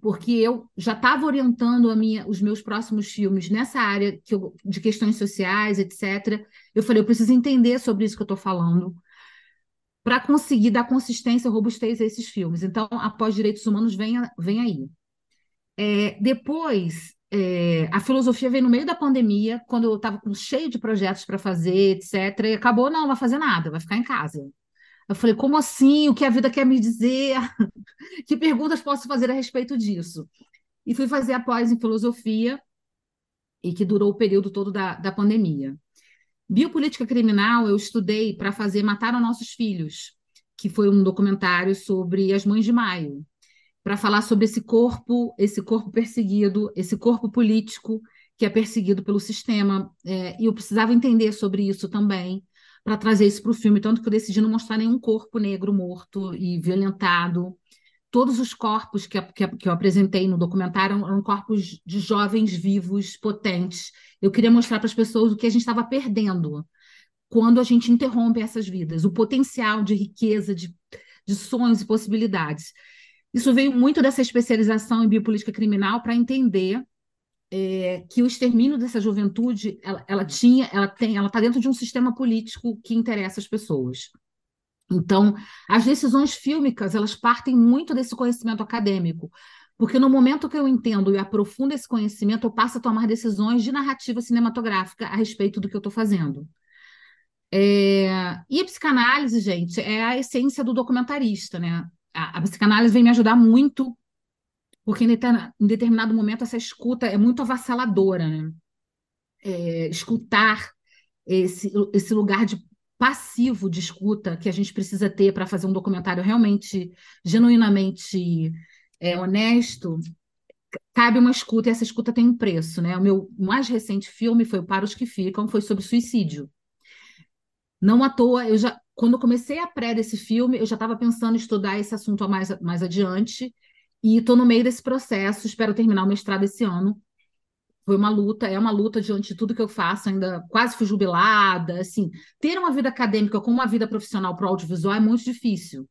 porque eu já estava orientando a minha, os meus próximos filmes nessa área que eu, de questões sociais, etc. Eu falei, eu preciso entender sobre isso que eu estou falando para conseguir dar consistência, robustez a esses filmes. Então, após Direitos Humanos, vem, vem aí. É, depois, é, a filosofia veio no meio da pandemia, quando eu estava cheio de projetos para fazer, etc. E acabou, não, não vai fazer nada, vai ficar em casa. Eu falei, como assim? O que a vida quer me dizer? que perguntas posso fazer a respeito disso? E fui fazer a pós em filosofia, e que durou o período todo da, da pandemia. Biopolítica criminal eu estudei para fazer Mataram Nossos Filhos, que foi um documentário sobre as mães de maio, para falar sobre esse corpo, esse corpo perseguido, esse corpo político que é perseguido pelo sistema. É, e eu precisava entender sobre isso também para trazer isso para o filme, tanto que eu decidi não mostrar nenhum corpo negro morto e violentado. Todos os corpos que, que, que eu apresentei no documentário eram corpos de jovens vivos, potentes. Eu queria mostrar para as pessoas o que a gente estava perdendo quando a gente interrompe essas vidas, o potencial de riqueza, de, de sonhos e possibilidades. Isso veio muito dessa especialização em biopolítica criminal para entender é, que o extermínio dessa juventude ela, ela tinha, ela tem, ela está dentro de um sistema político que interessa as pessoas. Então, as decisões fílmicas elas partem muito desse conhecimento acadêmico, Porque no momento que eu entendo e aprofundo esse conhecimento, eu passo a tomar decisões de narrativa cinematográfica a respeito do que eu estou fazendo. É... E a psicanálise, gente, é a essência do documentarista, né? A, a psicanálise vem me ajudar muito, porque em, determinado momento essa escuta é muito avassaladora, né? É, escutar esse, esse lugar de passivo de escuta que a gente precisa ter para fazer um documentário realmente, genuinamente é, honesto, cabe uma escuta e essa escuta tem um preço, né? O meu mais recente filme foi o Para os que Ficam, foi sobre suicídio. Não à toa, eu já, quando comecei a pré desse filme, eu já estava pensando em estudar esse assunto mais, mais adiante, e estou no meio desse processo, espero terminar o mestrado esse ano, foi uma luta, é uma luta diante de tudo que eu faço, ainda quase fui jubilada, assim, ter uma vida acadêmica com uma vida profissional para o audiovisual é muito difícil.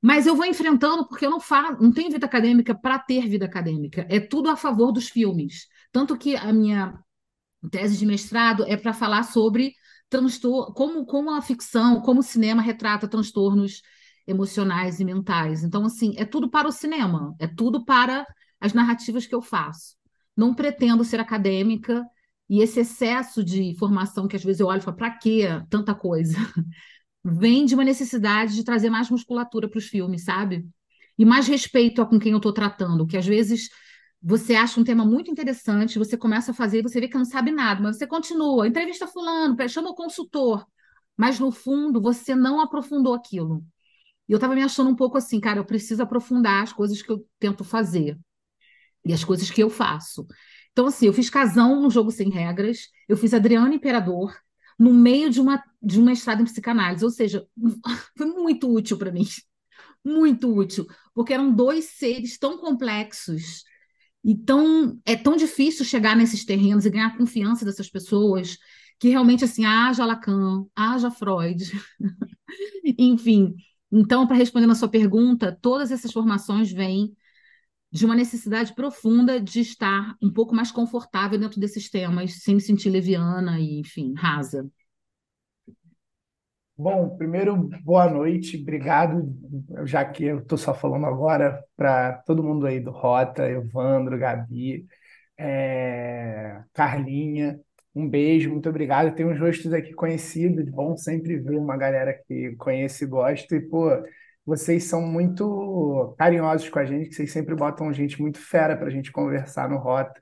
Mas eu vou enfrentando porque eu não faço, não tenho vida acadêmica para ter vida acadêmica. É tudo a favor dos filmes. Tanto que a minha tese de mestrado é para falar sobre transtorno, como, como a ficção, como o cinema retrata transtornos emocionais e mentais. Então, assim, é tudo para o cinema, é tudo para as narrativas que eu faço não pretendo ser acadêmica, e esse excesso de formação que às vezes eu olho e falo, para quê tanta coisa? Vem de uma necessidade de trazer mais musculatura para os filmes, sabe? E mais respeito a com quem eu estou tratando, que às vezes você acha um tema muito interessante, você começa a fazer e você vê que não sabe nada, mas você continua, entrevista fulano, chama o consultor, mas no fundo você não aprofundou aquilo. E eu estava me achando um pouco assim, cara, eu preciso aprofundar as coisas que eu tento fazer e as coisas que eu faço. Então, assim, eu fiz casão no Jogo Sem Regras, eu fiz Adriano Imperador no meio de uma de um mestrado em psicanálise, ou seja, foi muito útil para mim, muito útil, porque eram dois seres tão complexos e tão, é tão difícil chegar nesses terrenos e ganhar a confiança dessas pessoas que realmente assim haja Lacan, haja Freud, enfim. Então, para responder na sua pergunta, todas essas formações vêm de uma necessidade profunda de estar um pouco mais confortável dentro desses temas, sem me sentir leviana e, enfim, rasa. Bom, primeiro, boa noite, obrigado, já que eu estou só falando agora para todo mundo aí do Rota, Evandro, Gabi, é... Carlinha, um beijo, muito obrigado. Tem uns rostos aqui conhecidos, bom sempre ver uma galera que conhece e gosta, e, pô, vocês são muito carinhosos com a gente, que vocês sempre botam gente muito fera para a gente conversar no Rota.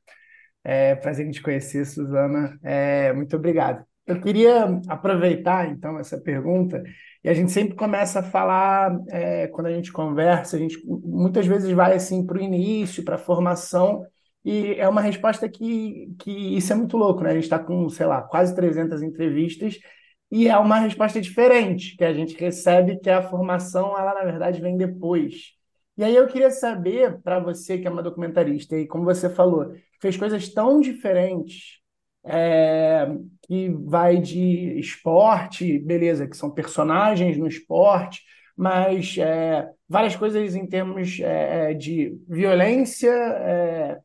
É, prazer em te conhecer, Suzana. É, muito obrigado. Eu queria aproveitar, então, essa pergunta, e a gente sempre começa a falar, é, quando a gente conversa, a gente muitas vezes vai assim para o início, para a formação, e é uma resposta que, que isso é muito louco, né? A gente está com, sei lá, quase 300 entrevistas, e é uma resposta diferente que a gente recebe, que a formação, ela na verdade vem depois. E aí eu queria saber, para você que é uma documentarista, e como você falou, fez coisas tão diferentes, é, que vai de esporte, beleza, que são personagens no esporte, mas é, várias coisas em termos é, é de violência, é,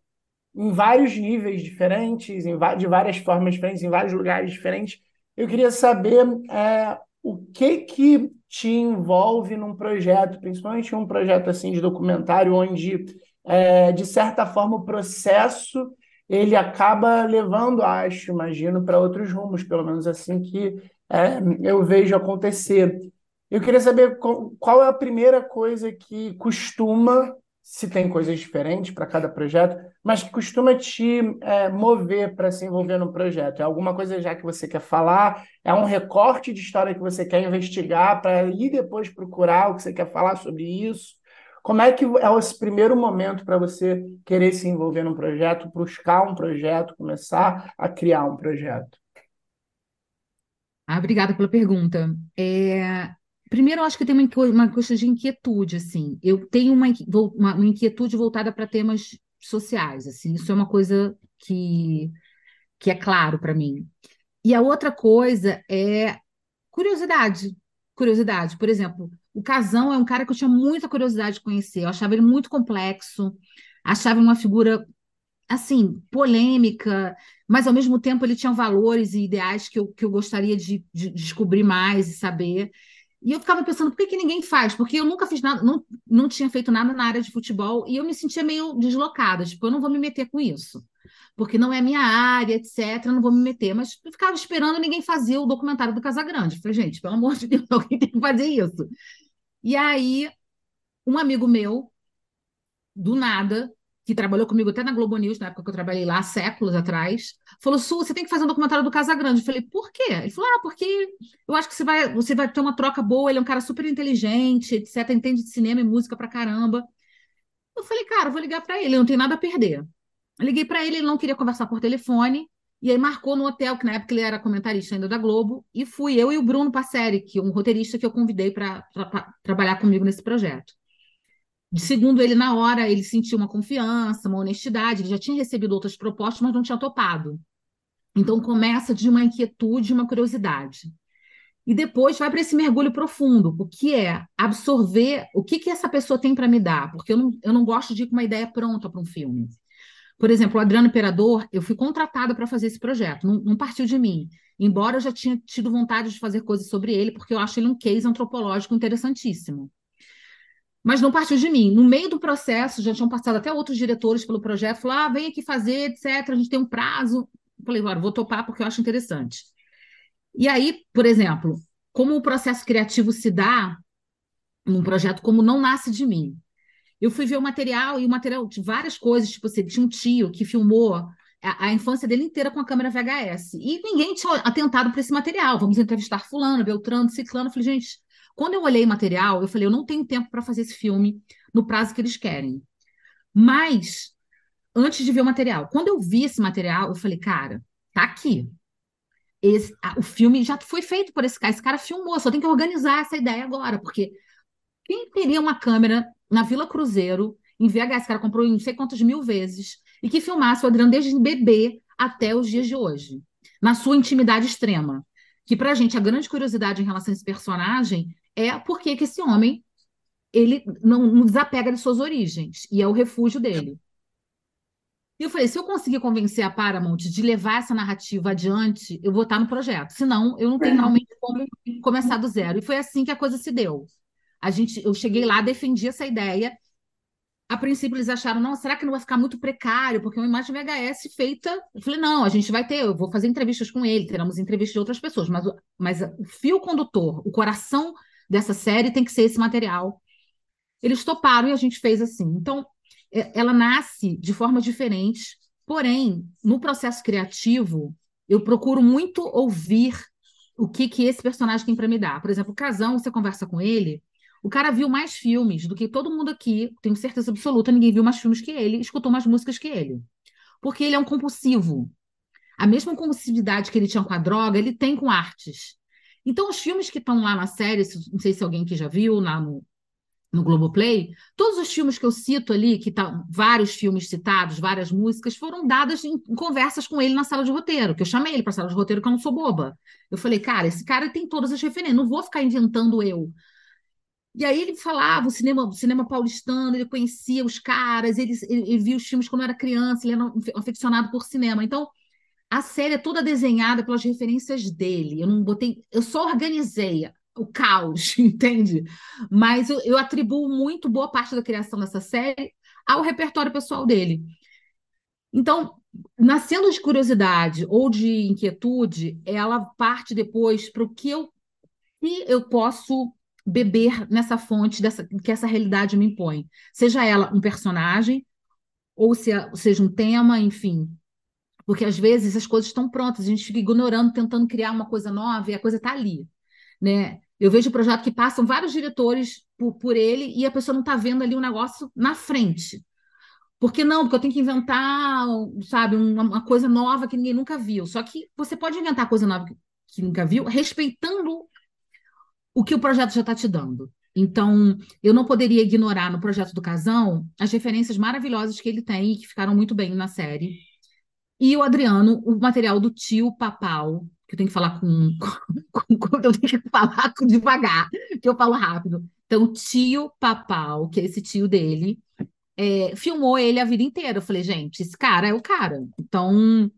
em vários níveis diferentes, em, de várias formas diferentes, em vários lugares diferentes. Eu queria saber é, o que que te envolve num projeto, principalmente um projeto assim de documentário, onde, é, de certa forma, o processo ele acaba levando, acho, imagino, para outros rumos, pelo menos assim que é, eu vejo acontecer. Eu queria saber qual, qual é a primeira coisa que costuma se tem coisas diferentes para cada projeto, mas que costuma te é, mover para se envolver no projeto? É alguma coisa já que você quer falar? É um recorte de história que você quer investigar para ir depois procurar o que você quer falar sobre isso? Como é que é esse primeiro momento para você querer se envolver num projeto, buscar um projeto, começar a criar um projeto? Ah, obrigada pela pergunta. É, Primeiro, eu acho que tem uma, uma questão de inquietude, assim. Eu tenho uma, uma, uma inquietude voltada para temas sociais, assim. Isso é uma coisa que, que é claro para mim. E a outra coisa é curiosidade. Curiosidade. Por exemplo, o Casão é um cara que eu tinha muita curiosidade de conhecer. Eu achava ele muito complexo, achava uma figura, assim, polêmica, mas ao mesmo tempo ele tinha valores e ideais que eu, que eu gostaria de, de descobrir mais e saber. E eu ficava pensando, por que, que ninguém faz? Porque eu nunca fiz nada, não, não tinha feito nada na área de futebol e eu me sentia meio deslocada, tipo, eu não vou me meter com isso, porque não é minha área, etc, eu não vou me meter. Mas eu ficava esperando ninguém fazia o documentário do Casagrande. Falei, gente, pelo amor de Deus, alguém tem que fazer isso. E aí, um amigo meu, do nada, que trabalhou comigo até na Globo News, na época que eu trabalhei lá, séculos atrás, falou: Su, você tem que fazer um documentário do Casagrande. Eu falei: por quê? Ele falou: ah, porque eu acho que você vai, você vai ter uma troca boa, ele é um cara super inteligente, etc., entende de cinema e música pra caramba. Eu falei: cara, vou ligar para ele, eu não tenho nada a perder. Eu liguei para ele, ele não queria conversar por telefone, e aí marcou no hotel, que na época ele era comentarista ainda da Globo, e fui eu e o Bruno Passeri, que é um roteirista que eu convidei para trabalhar comigo nesse projeto. Segundo ele, na hora, ele sentiu uma confiança, uma honestidade, ele já tinha recebido outras propostas, mas não tinha topado. Então começa de uma inquietude, uma curiosidade. E depois vai para esse mergulho profundo, o que é absorver o que, que essa pessoa tem para me dar, porque eu não, eu não gosto de ir com uma ideia pronta para um filme. Por exemplo, o Adriano Imperador, eu fui contratada para fazer esse projeto, não, não partiu de mim. Embora eu já tinha tido vontade de fazer coisas sobre ele, porque eu acho ele um case antropológico interessantíssimo mas não partiu de mim. No meio do processo, já tinham passado até outros diretores pelo projeto, falaram, ah, vem aqui fazer, etc., a gente tem um prazo. Falei, agora vou topar porque eu acho interessante. E aí, por exemplo, como o processo criativo se dá num projeto como Não Nasce de Mim. Eu fui ver o material e o material de várias coisas, tipo assim, tinha um tio que filmou a, a, infância dele inteira com a câmera VHS. E ninguém tinha atentado para esse material. Vamos entrevistar fulano, Beltrano, Ciclano. Eu falei, gente, quando eu olhei material, eu falei, eu não tenho tempo para fazer esse filme no prazo que eles querem. Mas, antes de ver o material, quando eu vi esse material, eu falei, cara, tá aqui. Esse, a, o filme já foi feito por esse cara. Esse cara filmou, só tem que organizar essa ideia agora, porque quem teria uma câmera na Vila Cruzeiro, em VHS, esse cara comprou não sei quantas mil vezes, e que filmasse o Adriano desde bebê até os dias de hoje, na sua intimidade extrema. Que pra gente, a grande curiosidade em relação a esse personagem é porque que esse homem ele não, não desapega de suas origens e é o refúgio dele. E eu falei, se eu conseguir convencer a Paramount de levar essa narrativa adiante, eu vou estar no projeto. Senão, eu não tenho realmente como começar do zero. E foi assim que a coisa se deu. A gente, eu cheguei lá, defendi essa ideia. A princípio, eles acharam, não, será que não vai ficar muito precário? Porque é uma imagem VHS feita. Eu falei, não, a gente vai ter, eu vou fazer entrevistas com ele, teremos entrevistas de outras pessoas, mas, mas o fio condutor, o coração dessa série tem que ser esse material. Eles toparam e a gente fez assim. Então, é, ela nasce de forma diferente, porém, no processo criativo, eu procuro muito ouvir o que, que esse personagem tem para me dar. Por exemplo, o Casão, você conversa com ele, o cara viu mais filmes do que todo mundo aqui, tenho certeza absoluta, ninguém viu mais filmes que ele, escutou mais músicas que ele. Porque ele é um compulsivo. A mesma compulsividade que ele tinha com a droga, ele tem com artes. Então, os filmes que estão lá na série, não sei se alguém que já viu lá no, no Globoplay, todos os filmes que eu cito ali, que tá, vários filmes citados, várias músicas, foram dadas em, conversas com ele na sala de roteiro, que eu chamei ele para sala de roteiro, que eu não sou boba. Eu falei, cara, esse cara tem todas as referências, não vou ficar inventando eu. E aí ele falava o cinema, o cinema paulistano, ele conhecia os caras, ele, ele, ele via os filmes quando era criança, ele era um aficionado por cinema. Então, a série é toda desenhada pelas referências dele. Eu não botei, eu só organizei o caos, entende? Mas eu, eu atribuo muito boa parte da criação dessa série ao repertório pessoal dele. Então, nascendo de curiosidade ou de inquietude, ela parte depois para o que eu, que eu posso beber nessa fonte dessa, que essa realidade me impõe. Seja ela um personagem, ou se, seja um tema, enfim. Porque às vezes as coisas estão prontas, a gente fica ignorando, tentando criar uma coisa nova e a coisa está ali. Né? Eu vejo o projeto que passam vários diretores por, por ele e a pessoa não está vendo ali o um negócio na frente. Por que não? Porque eu tenho que inventar, sabe, uma, coisa nova que ninguém nunca viu. Só que você pode inventar coisa nova que, que nunca viu, respeitando o que o projeto já está te dando. Então, eu não poderia ignorar no projeto do Casão as referências maravilhosas que ele tem e que ficaram muito bem na série. E o Adriano, o material do tio Papal, que eu tenho que falar com, com, com eu tenho que falar com devagar, que eu falo rápido. Então, o tio Papal, que é esse tio dele, é, filmou ele a vida inteira. Eu falei, gente, esse cara é o cara. Então,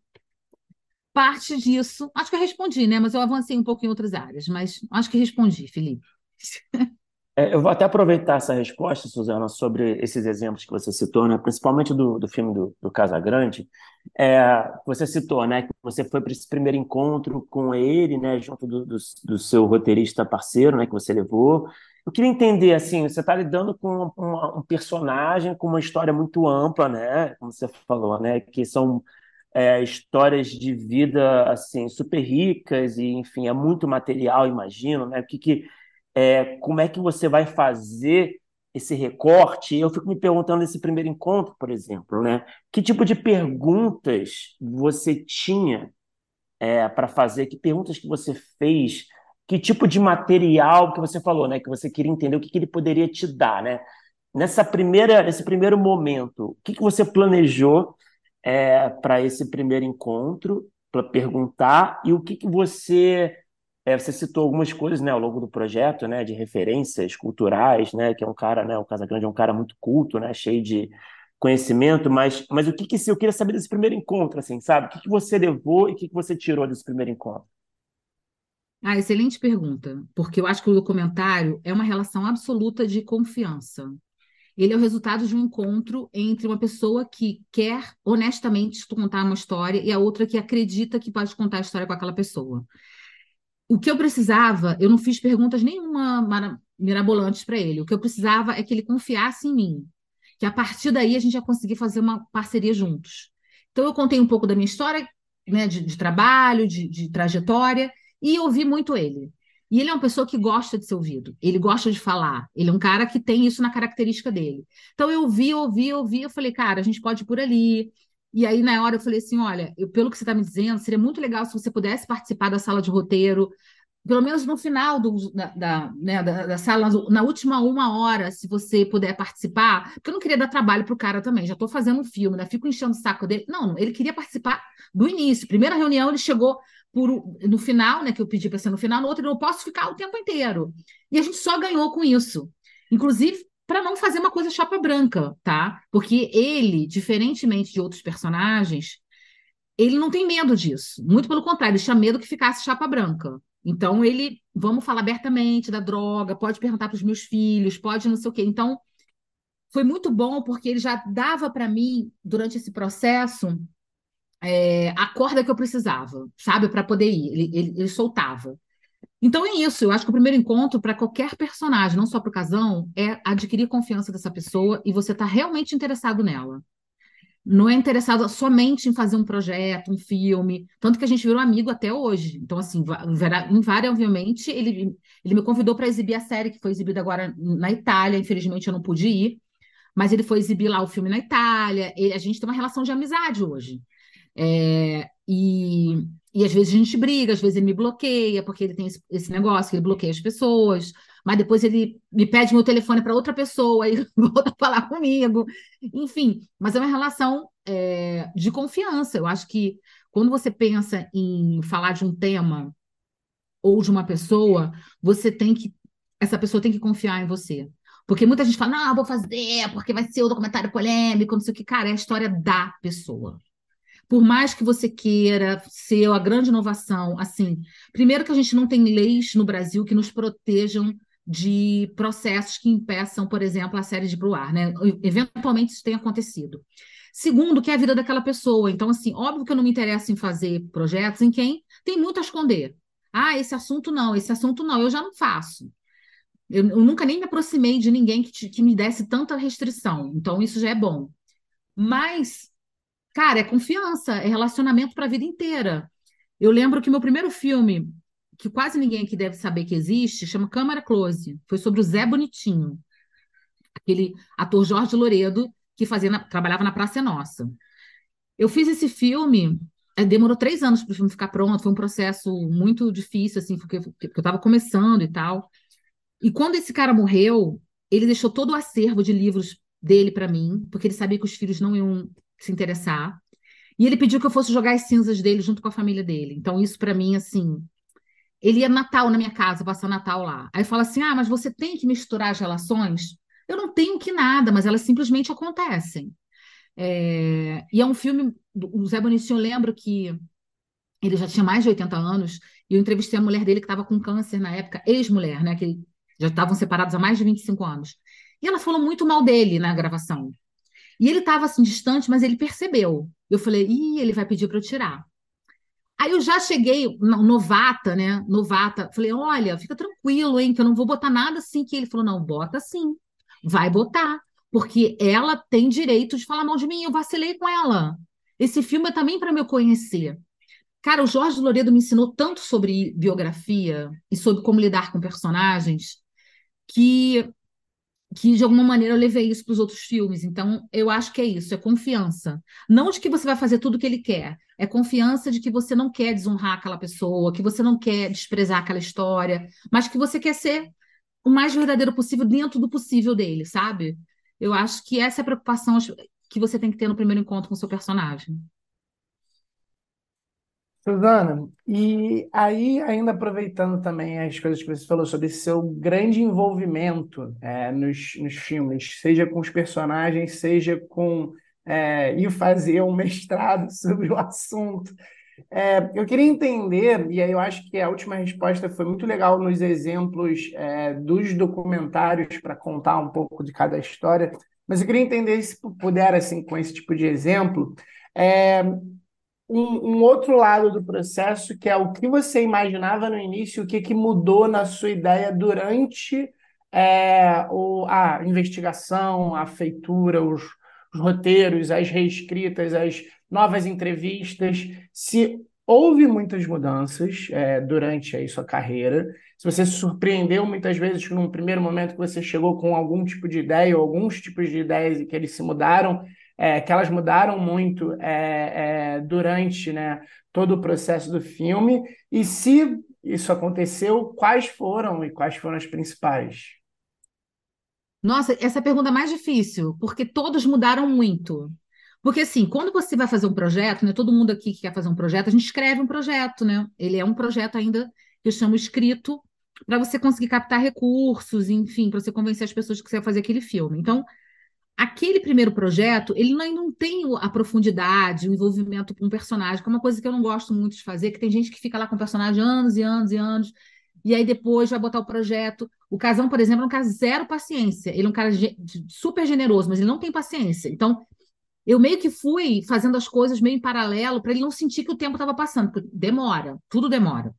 parte disso, acho que eu respondi, né? Mas eu avancei um pouco em outras áreas, mas acho que respondi, Felipe. É, eu vou até aproveitar essa resposta, Suzana, sobre esses exemplos que você citou, né? principalmente do, do filme do, do Casagrande. É, você citou né, que você foi para esse primeiro encontro com ele, né, junto do, do, do, seu roteirista parceiro, né, que você levou. Eu queria entender, assim, você está lidando com um, personagem com uma história muito ampla, né, como você falou, né, que são é, histórias de vida assim super ricas e, enfim, é muito material, imagino, né? O que, que é, como é que você vai fazer esse recorte? Eu fico me perguntando nesse primeiro encontro, por exemplo, né? Que tipo de perguntas você tinha é, para fazer? Que perguntas que você fez? Que tipo de material que você falou, né? Que você queria entender o que, que ele poderia te dar, né? Nessa primeira, nesse primeiro momento, o que, que você planejou é, para esse primeiro encontro, para perguntar, e o que, que você é, você citou algumas coisas, né, ao longo do projeto, né, de referências culturais, né, que é um cara, né, o Casagrande é um cara muito culto, né, cheio de conhecimento, mas, mas o que que eu queria saber desse primeiro encontro, assim, sabe? O que que você levou e o que que você tirou desse primeiro encontro? Ah, excelente pergunta, porque eu acho que o documentário é uma relação absoluta de confiança. Ele é o resultado de um encontro entre uma pessoa que quer honestamente contar uma história e a outra que acredita que pode contar a história com aquela pessoa o que eu precisava, eu não fiz perguntas nenhuma mirabolantes para ele. O que eu precisava é que ele confiasse em mim, que a partir daí a gente ia conseguir fazer uma parceria juntos. Então eu contei um pouco da minha história, né, de, de trabalho, de, de trajetória, e ouvi muito ele. E ele é uma pessoa que gosta de ser ouvido, ele gosta de falar, ele é um cara que tem isso na característica dele. Então eu ouvi, ouvi, ouvi, eu falei, cara, a gente pode ir por ali, e aí, na hora, eu falei assim: olha, eu, pelo que você está me dizendo, seria muito legal se você pudesse participar da sala de roteiro, pelo menos no final do, da, da, né, da, da, sala, na última uma hora, se você puder participar, porque eu não queria dar trabalho para o cara também, já estou fazendo um filme, né? Fico enchendo o saco dele. Não, ele queria participar do início. Primeira reunião, ele chegou por, no final, né? Que eu pedi para ser no final, no outro, eu não posso ficar o tempo inteiro. E a gente só ganhou com isso. Inclusive, para não fazer uma coisa chapa branca, tá? Porque ele, diferentemente de outros personagens, ele não tem medo disso. Muito pelo contrário, ele tinha medo que ficasse chapa branca. Então, ele, vamos falar abertamente da droga, pode perguntar para os meus filhos, pode não sei o quê. Então, foi muito bom porque ele já dava para mim, durante esse processo, é, a corda que eu precisava, sabe, para poder ir. Ele, ele, ele soltava. Então é isso, eu acho que o primeiro encontro para qualquer personagem, não só para o casão, é adquirir confiança dessa pessoa e você está realmente interessado nela. Não é interessado somente em fazer um projeto, um filme, tanto que a gente virou amigo até hoje. Então, assim, invariavelmente, ele, ele me convidou para exibir a série que foi exibida agora na Itália. Infelizmente, eu não pude ir, mas ele foi exibir lá o filme na Itália. Ele, a gente tem uma relação de amizade hoje. É, e e às vezes a gente briga, às vezes ele me bloqueia, porque ele tem esse, esse negócio, que ele bloqueia as pessoas, mas depois ele me pede meu telefone para outra pessoa e volta a falar comigo. Enfim, mas é uma relação é, de confiança. Eu acho que quando você pensa em falar de um tema ou de uma pessoa, você tem que. Essa pessoa tem que confiar em você. Porque muita gente fala, não, vou fazer, porque vai ser o documentário polêmico, não sei o que. Cara, é a história da pessoa por mais que você queira ser a grande inovação, assim, primeiro que a gente não tem leis no Brasil que nos protejam de processos que impeçam, por exemplo, a série de pro ar, né? Eventualmente isso tem acontecido. Segundo, que é a vida daquela pessoa. Então, assim, óbvio que eu não me interesso em fazer projetos em quem tem muito a esconder. Ah, esse assunto não, esse assunto não, eu já não faço. Eu, eu nunca nem me aproximei de ninguém que, te, que me desse tanta restrição. Então, isso já é bom. Mas Cara, é confiança, é relacionamento para a vida inteira. Eu lembro que meu primeiro filme, que quase ninguém aqui deve saber que existe, chama Câmara Close. Foi sobre o Zé Bonitinho, aquele ator Jorge Loredo que fazia na, trabalhava na Praça é Nossa. Eu fiz esse filme, é, demorou três anos para o filme ficar pronto, foi um processo muito difícil, assim, porque, porque eu estava começando e tal. E quando esse cara morreu, ele deixou todo o acervo de livros dele para mim, porque ele sabia que os filhos não iam se interessar. E ele pediu que eu fosse jogar as cinzas dele junto com a família dele. Então, isso para mim, assim. Ele ia Natal na minha casa, passar Natal lá. Aí fala assim: ah, mas você tem que misturar as relações? Eu não tenho que nada, mas elas simplesmente acontecem. É... E é um filme. O Zé Bonitinho, eu lembro que ele já tinha mais de 80 anos, e eu entrevistei a mulher dele que estava com câncer na época, ex-mulher, né? Que Já estavam separados há mais de 25 anos. E ela falou muito mal dele na gravação. E ele estava assim distante, mas ele percebeu. Eu falei, ih, ele vai pedir para eu tirar. Aí eu já cheguei, novata, né? Novata. Falei, olha, fica tranquilo, hein? Que eu não vou botar nada assim. Que ele falou, não, bota sim. Vai botar. Porque ela tem direito de falar mal de mim. Eu vacilei com ela. Esse filme é também para me conhecer. Cara, o Jorge Loredo me ensinou tanto sobre biografia e sobre como lidar com personagens que que de alguma maneira eu levei isso para os outros filmes. Então, eu acho que é isso, é confiança. Não de que você vai fazer tudo o que ele quer, é confiança de que você não quer desonrar aquela pessoa, que você não quer desprezar aquela história, mas que você quer ser o mais verdadeiro possível dentro do possível dele, sabe? Eu acho que essa é a preocupação que você tem que ter no primeiro encontro com o seu personagem. Suzana, e aí, ainda aproveitando também as coisas que você falou sobre seu grande envolvimento é, nos, nos filmes, seja com os personagens, seja com é, ir fazer um mestrado sobre o assunto. É, eu queria entender, e aí eu acho que a última resposta foi muito legal nos exemplos é, dos documentários para contar um pouco de cada história, mas eu queria entender se puder, assim, com esse tipo de exemplo, é, um, um, outro lado do processo, que é o que você imaginava no início, o que, que mudou na sua ideia durante é, o, a investigação, a feitura, os, os roteiros, as reescritas, as novas entrevistas, se houve muitas mudanças é, durante aí sua carreira, se você se surpreendeu muitas vezes num primeiro momento que você chegou com algum tipo de ideia ou alguns tipos de ideias e que eles se mudaram, é, que elas mudaram muito é, é, durante né, todo o processo do filme, e se isso aconteceu, quais foram e quais foram as principais? Nossa, essa é pergunta mais difícil, porque todos mudaram muito. Porque, assim, quando você vai fazer um projeto, né, todo mundo aqui que quer fazer um projeto, a gente escreve um projeto, né? Ele é um projeto ainda que eu chamo escrito, para você conseguir captar recursos, enfim, para você convencer as pessoas que você vai fazer aquele filme. Então, aquele primeiro projeto, ele não, não tem a profundidade, o envolvimento com o personagem, que é uma coisa que eu não gosto muito de fazer, que tem gente que fica lá com o personagem anos e anos e anos, e aí depois vai botar o projeto. O Casão, por exemplo, é um cara zero paciência. Ele é um cara super generoso, mas ele não tem paciência. Então, eu meio que fui fazendo as coisas meio em paralelo para ele não sentir que o tempo estava passando, porque demora, tudo demora.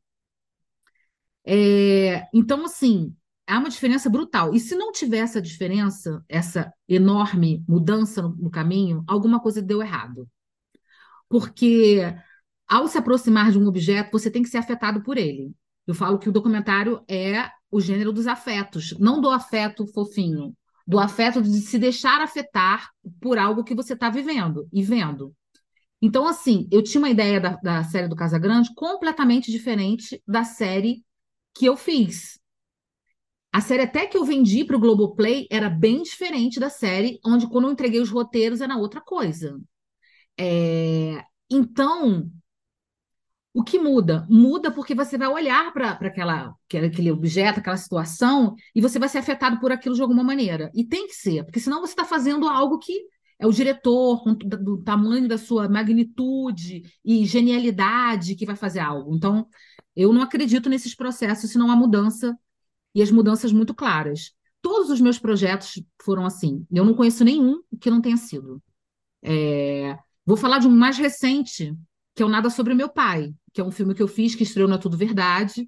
É, então, assim, há uma diferença brutal. E se não tiver essa diferença, essa enorme mudança no, no caminho, alguma coisa deu errado. Porque ao se aproximar de um objeto, você tem que ser afetado por ele. Eu falo que o documentário é o gênero dos afetos, não do afeto fofinho, do afeto de se deixar afetar por algo que você está vivendo e vendo. Então, assim, eu tinha uma ideia da, da série do Casa Grande completamente diferente da série que eu fiz. A série até que eu vendi para o Globoplay era bem diferente da série, onde quando eu entreguei os roteiros era outra coisa. É... Então, o que muda? Muda porque você vai olhar para aquela, aquele objeto, aquela situação, e você vai ser afetado por aquilo de alguma maneira. E tem que ser, porque senão você está fazendo algo que é o diretor, do tamanho da sua magnitude e genialidade que vai fazer algo. Então, eu não acredito nesses processos se não há mudança e as mudanças muito claras. Todos os meus projetos foram assim. Eu não conheço nenhum que não tenha sido. É... Vou falar de um mais recente, que é o Nada Sobre o Meu Pai, que é um filme que eu fiz, que estreou na Tudo Verdade,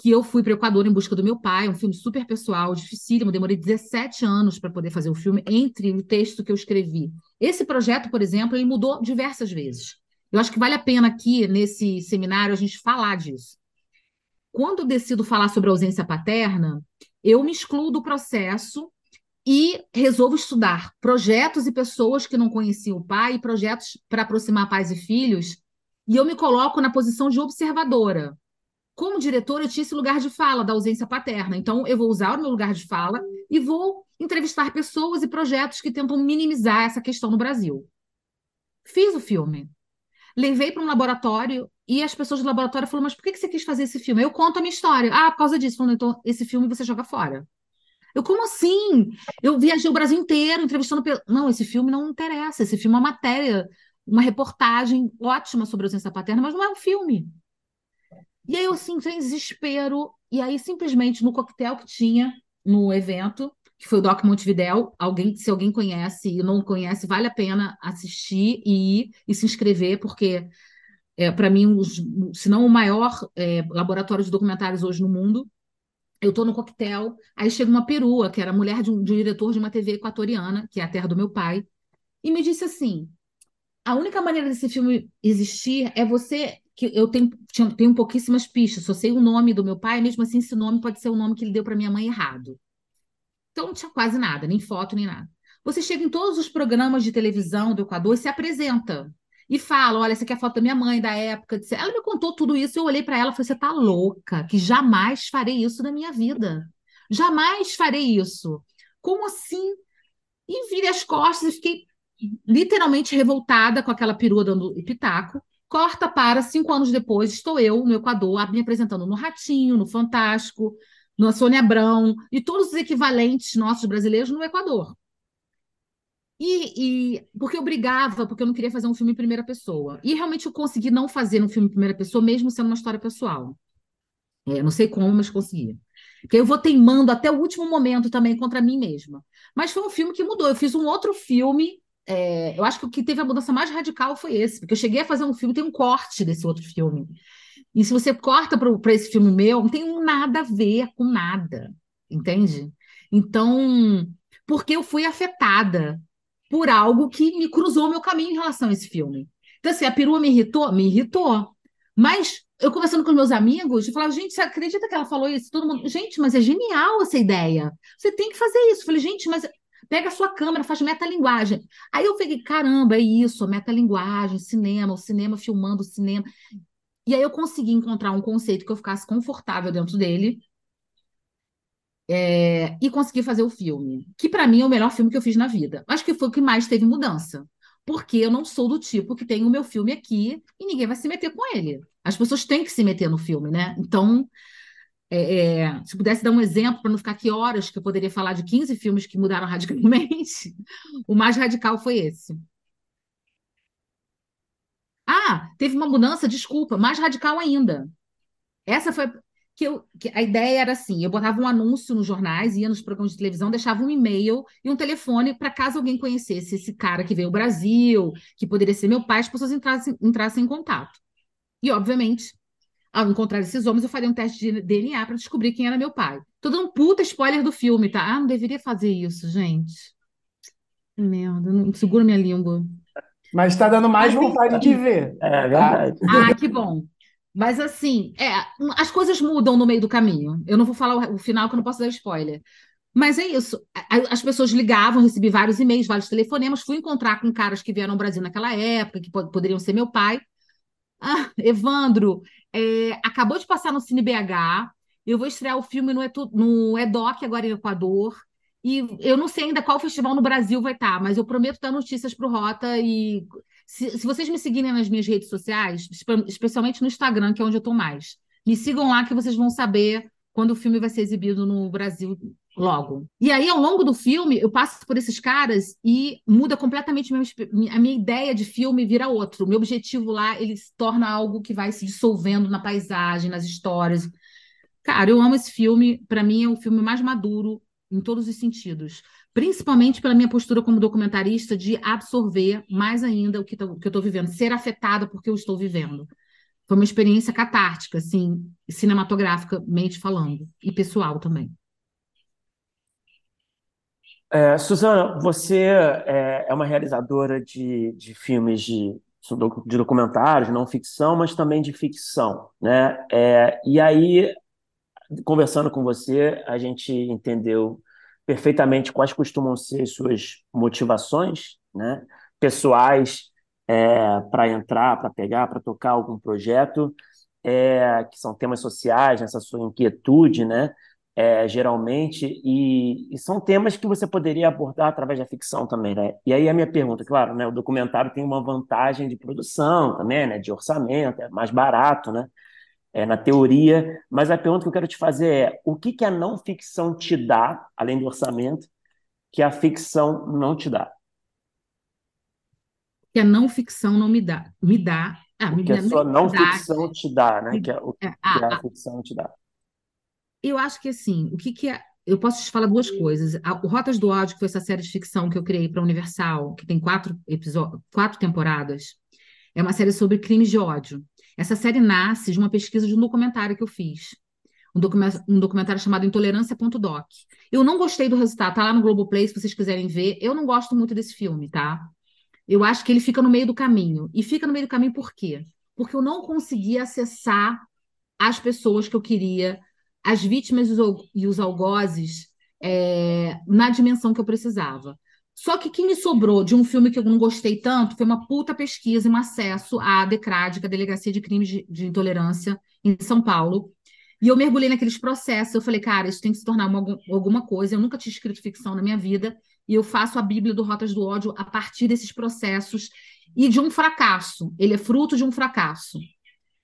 que eu fui para o Equador em busca do meu pai, um filme super pessoal, dificílimo, demorei 17 anos para poder fazer o filme, entre o texto que eu escrevi. Esse projeto, por exemplo, ele mudou diversas vezes. Eu acho que vale a pena aqui, nesse seminário, a gente falar disso quando eu decido falar sobre ausência paterna, eu me excluo do processo e resolvo estudar projetos e pessoas que não conheciam o pai, projetos para aproximar pais e filhos, e eu me coloco na posição de observadora. Como diretora, eu tinha esse lugar de fala da ausência paterna, então eu vou usar o meu lugar de fala e vou entrevistar pessoas e projetos que tentam minimizar essa questão no Brasil. Fiz o filme. Levei para um laboratório e as pessoas do laboratório falaram, mas por que você quis fazer esse filme? Eu conto a minha história. Ah, por causa disso. Falando, então, esse filme você joga fora. Eu, como assim? Eu viajei o Brasil inteiro entrevistando. Não, esse filme não interessa. Esse filme é uma matéria, uma reportagem ótima sobre a ausência paterna, mas não é um filme. E aí eu, assim, sem desespero, e aí simplesmente no coquetel que tinha no evento, que foi o Doc Montevidéu, alguém, se alguém conhece e não conhece, vale a pena assistir e ir e se inscrever, porque é, para mim, os, se não o maior é, laboratório de documentários hoje no mundo. Eu estou no coquetel, aí chega uma perua, que era mulher de um, de um diretor de uma TV equatoriana, que é a terra do meu pai, e me disse assim: a única maneira desse filme existir é você. que Eu tenho, tenho pouquíssimas pistas, só sei o nome do meu pai, mesmo assim, esse nome pode ser o nome que ele deu para minha mãe errado. Então não tinha quase nada, nem foto, nem nada. Você chega em todos os programas de televisão do Equador e se apresenta. E fala: olha, essa aqui é a foto da minha mãe da época. Ela me contou tudo isso. Eu olhei para ela e falei: você tá louca, que jamais farei isso na minha vida. Jamais farei isso. Como assim? E virei as costas e fiquei literalmente revoltada com aquela perua dando pitaco. Corta para cinco anos depois, estou eu no Equador, me apresentando no Ratinho, no Fantástico, no Sônia Abrão e todos os equivalentes nossos brasileiros no Equador. E, e, porque eu brigava, porque eu não queria fazer um filme em primeira pessoa. E realmente eu consegui não fazer um filme em primeira pessoa, mesmo sendo uma história pessoal. É, não sei como, mas conseguia. Porque eu vou teimando até o último momento também contra mim mesma. Mas foi um filme que mudou. Eu fiz um outro filme. É, eu acho que o que teve a mudança mais radical foi esse, porque eu cheguei a fazer um filme, tem um corte desse outro filme. E se você corta para esse filme meu, não tem nada a ver com nada, entende? Então, porque eu fui afetada por algo que me cruzou meu caminho em relação a esse filme. Então, assim, a perua me irritou? Me irritou. Mas eu conversando com meus amigos, eu falava, gente, você acredita que ela falou isso? Todo mundo, gente, mas é genial essa ideia. Você tem que fazer isso. Eu falei, gente, mas pega a sua câmera, faz metalinguagem. Aí eu fiquei, caramba, é isso, metalinguagem, cinema, o cinema filmando o cinema. E aí eu consegui encontrar um conceito que eu ficasse confortável dentro dele, é, e consegui fazer o filme, que para mim é o melhor filme que eu fiz na vida. Acho que foi o que mais teve mudança, porque eu não sou do tipo que tem o meu filme aqui e ninguém vai se meter com ele. As pessoas têm que se meter no filme, né? Então, é, é, se pudesse dar um exemplo para não ficar aqui horas, que eu poderia falar de 15 filmes que mudaram radicalmente, o mais radical foi esse. Ah, teve uma mudança, desculpa, mais radical ainda. Essa foi que, eu, que a ideia era assim: eu botava um anúncio nos jornais, ia nos programas de televisão, deixava um e-mail e um telefone para caso alguém conhecesse esse cara que veio ao Brasil, que poderia ser meu pai, as pessoas entrassem, entrassem em contato. E, obviamente, ao encontrar esses homens, eu faria um teste de DNA para descobrir quem era meu pai. Tô dando um puta spoiler do filme, tá? Ah, não deveria fazer isso, gente. Merda, não segura minha língua. Mas está dando mais vontade de ver. É verdade. Ah, que bom. Mas assim, é, as coisas mudam no meio do caminho. Eu não vou falar o, o final, que eu não posso dar spoiler. Mas é isso. As pessoas ligavam, recebi vários e-mails, vários telefonemas. Fui encontrar com caras que vieram ao Brasil naquela época, que poderiam ser meu pai. Ah, Evandro, é, acabou de passar no Cine BH. Eu vou estrear o filme no, no EDOC, agora em Equador. E eu não sei ainda qual festival no Brasil vai estar, mas eu prometo dar notícias para o Rota e se, se, vocês me seguirem nas minhas redes sociais, especialmente no Instagram, que é onde eu estou mais, me sigam lá que vocês vão saber quando o filme vai ser exibido no Brasil logo. E aí, ao longo do filme, eu passo por esses caras e muda completamente a minha ideia de filme vira outro. O meu objetivo lá, ele se torna algo que vai se dissolvendo na paisagem, nas histórias. Cara, eu amo esse filme. Para mim, é o filme mais maduro em todos os sentidos principalmente pela minha postura como documentarista de absorver mais ainda o que, tô, que eu estou vivendo, ser afetada porque eu estou vivendo. Foi uma experiência catártica, assim, cinematograficamente falando, e pessoal também. É, Suzana, você é, é, uma realizadora de, de filmes de, de documentários, não ficção, mas também de ficção, né? É, e aí, conversando com você, a gente entendeu perfeitamente quais costumam ser suas motivações, né, pessoais é, para entrar, para pegar, para tocar algum projeto, é, que são temas sociais, essa sua inquietude, né, é, geralmente, e, e, são temas que você poderia abordar através da ficção também, né? E aí a minha pergunta, claro, né, o documentário tem uma vantagem de produção também, né, de orçamento, é mais barato, né? É, na teoria, mas a pergunta que eu quero te fazer é: o que, que a não ficção te dá, além do orçamento, que a ficção não te dá? Que a não ficção não me dá. Me dá. Ah, me que dá, a sua não ficção te dá, né? Que, é, o que a, a ficção te dá. Eu acho que assim, o que, que é. Eu posso te falar duas coisas. o Rotas do Ódio, que foi essa série de ficção que eu criei para a Universal, que tem quatro episódios, quatro temporadas, é uma série sobre crimes de ódio. Essa série nasce de uma pesquisa de um documentário que eu fiz. Um, um documentário chamado Intolerância.doc. Eu não gostei do resultado, tá lá no Globoplay, se vocês quiserem ver. Eu não gosto muito desse filme, tá? Eu acho que ele fica no meio do caminho. E fica no meio do caminho por quê? Porque eu não conseguia acessar as pessoas que eu queria, as vítimas e os algozes, é, na dimensão que eu precisava. Só que quem me sobrou de um filme que eu não gostei tanto foi uma puta pesquisa e um acesso à DECRAD, que é a Delegacia de Crimes de, Intolerância, em São Paulo. E eu mergulhei naqueles processos. Eu falei, cara, isso tem que se tornar uma, alguma coisa. Eu nunca tinha escrito ficção na minha vida. E eu faço a Bíblia do Rotas do Ódio a partir desses processos e de um fracasso. Ele é fruto de um fracasso.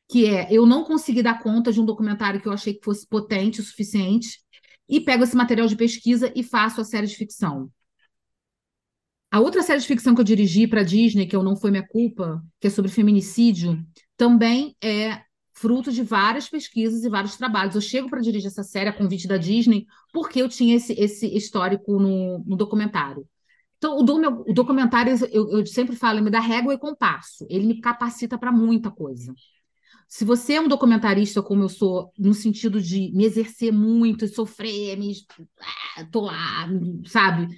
Que é, eu não consegui dar conta de um documentário que eu achei que fosse potente o suficiente. E pego esse material de pesquisa e faço a série de ficção. A outra série de ficção que eu dirigi para a Disney, que eu Não Foi Minha Culpa, que é sobre feminicídio, também é fruto de várias pesquisas e vários trabalhos. Eu chego para dirigir essa série a convite da Disney porque eu tinha esse, esse histórico no, no documentário. Então, o, do, meu, o documentário, eu, eu, sempre falo, me dá régua e compasso. Ele me capacita para muita coisa. Se você é um documentarista como eu sou, no sentido de me exercer muito, sofrer, me, ah, tô lá, sabe?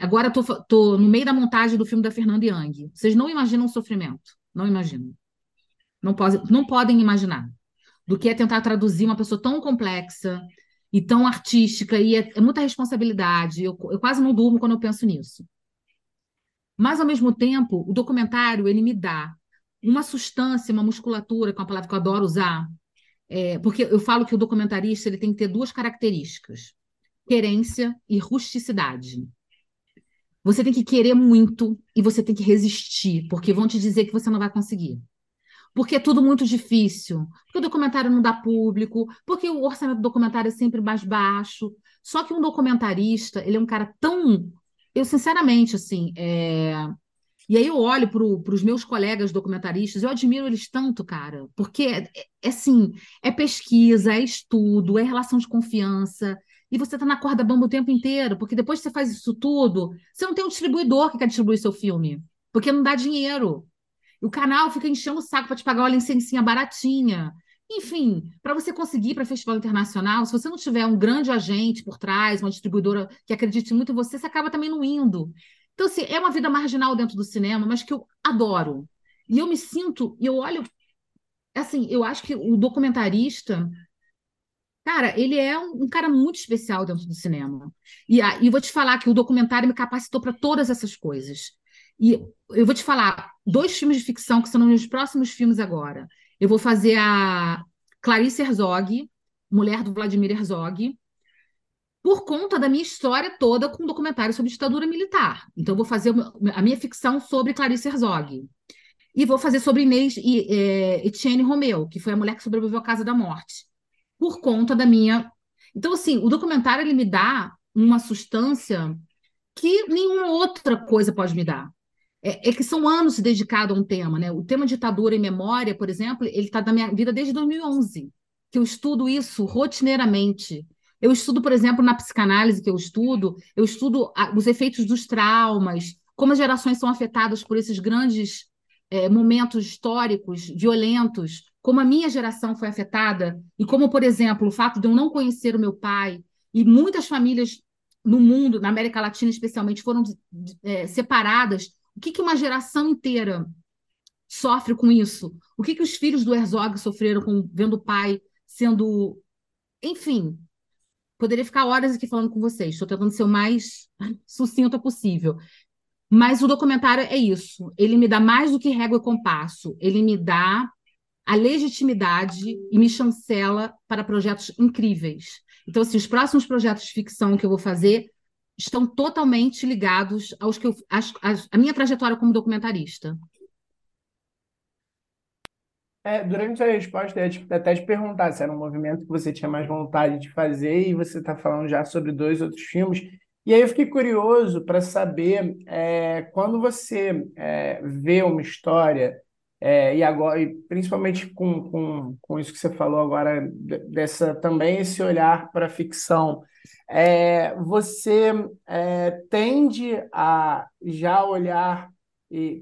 Agora tô, tô no meio da montagem do filme da Fernanda Young. Vocês não imaginam o sofrimento. Não imaginam. Não, pode, não podem imaginar. Do que é tentar traduzir uma pessoa tão complexa e tão artística, e é, é muita responsabilidade. Eu, eu quase não durmo quando eu penso nisso. Mas, ao mesmo tempo, o documentário ele me dá uma substância, uma musculatura, que é uma palavra que eu adoro usar, é, porque eu falo que o documentarista ele tem que ter duas características: querência e rusticidade. Você tem que querer muito e você tem que resistir, porque vão te dizer que você não vai conseguir. Porque é tudo muito difícil, porque o documentário não dá público, porque o orçamento do documentário é sempre mais baixo. Só que um documentarista, ele é um cara tão. Eu, sinceramente, assim. É... E aí eu olho para os meus colegas documentaristas, eu admiro eles tanto, cara, porque é, é assim, é pesquisa, é estudo, é relação de confiança, e você está na corda bamba o tempo inteiro, porque depois que você faz isso tudo, você não tem um distribuidor que quer distribuir seu filme, porque não dá dinheiro. O canal fica enchendo o saco para te pagar uma licencinha baratinha. Enfim, para você conseguir para festival internacional, se você não tiver um grande agente por trás, uma distribuidora que acredite muito em você, você acaba também não indo. Então, assim, é uma vida marginal dentro do cinema, mas que eu adoro. E eu me sinto, e eu olho, assim, eu acho que o documentarista Cara, ele é um, um, cara muito especial dentro do cinema. E, a, e vou te falar que o documentário me capacitou para todas essas coisas. E eu vou te falar dois filmes de ficção que são meus próximos filmes agora. Eu vou fazer a Clarice Herzog, mulher do Vladimir Herzog, por conta da minha história toda com um documentário sobre ditadura militar. Então, eu vou fazer a minha ficção sobre Clarice Herzog. E vou fazer sobre Inês e, é, Etienne Romeu, que foi a mulher que sobreviveu à Casa da Morte por conta da minha. Então, assim, o documentário ele me dá uma substância que nenhuma outra coisa pode me dar. É, é que são anos dedicados a um tema, né? O tema ditadura e memória, por exemplo, ele está na minha vida desde 2011, que eu estudo isso rotineiramente. Eu estudo, por exemplo, na psicanálise que eu estudo, eu estudo os efeitos dos traumas, como as gerações são afetadas por esses grandes é, momentos históricos violentos, como a minha geração foi afetada, e como, por exemplo, o fato de eu não conhecer o meu pai, e muitas famílias no mundo, na América Latina especialmente, foram é, separadas. O que, que uma geração inteira sofre com isso? O que, que os filhos do Herzog sofreram com vendo o pai sendo. Enfim, poderia ficar horas aqui falando com vocês, estou tentando ser o mais sucinta possível. Mas o documentário é isso. Ele me dá mais do que régua e compasso. Ele me dá a legitimidade e me chancela para projetos incríveis. Então, assim, os próximos projetos de ficção que eu vou fazer estão totalmente ligados aos que eu, as, as, a minha trajetória como documentarista. É, durante a resposta, eu ia até te perguntar se era um movimento que você tinha mais vontade de fazer, e você está falando já sobre dois outros filmes. E aí eu fiquei curioso para saber, é, quando você é, vê uma história É, e agora, e principalmente com, com, com isso que você falou agora, dessa também esse olhar para a ficção, é, você é, tende a já olhar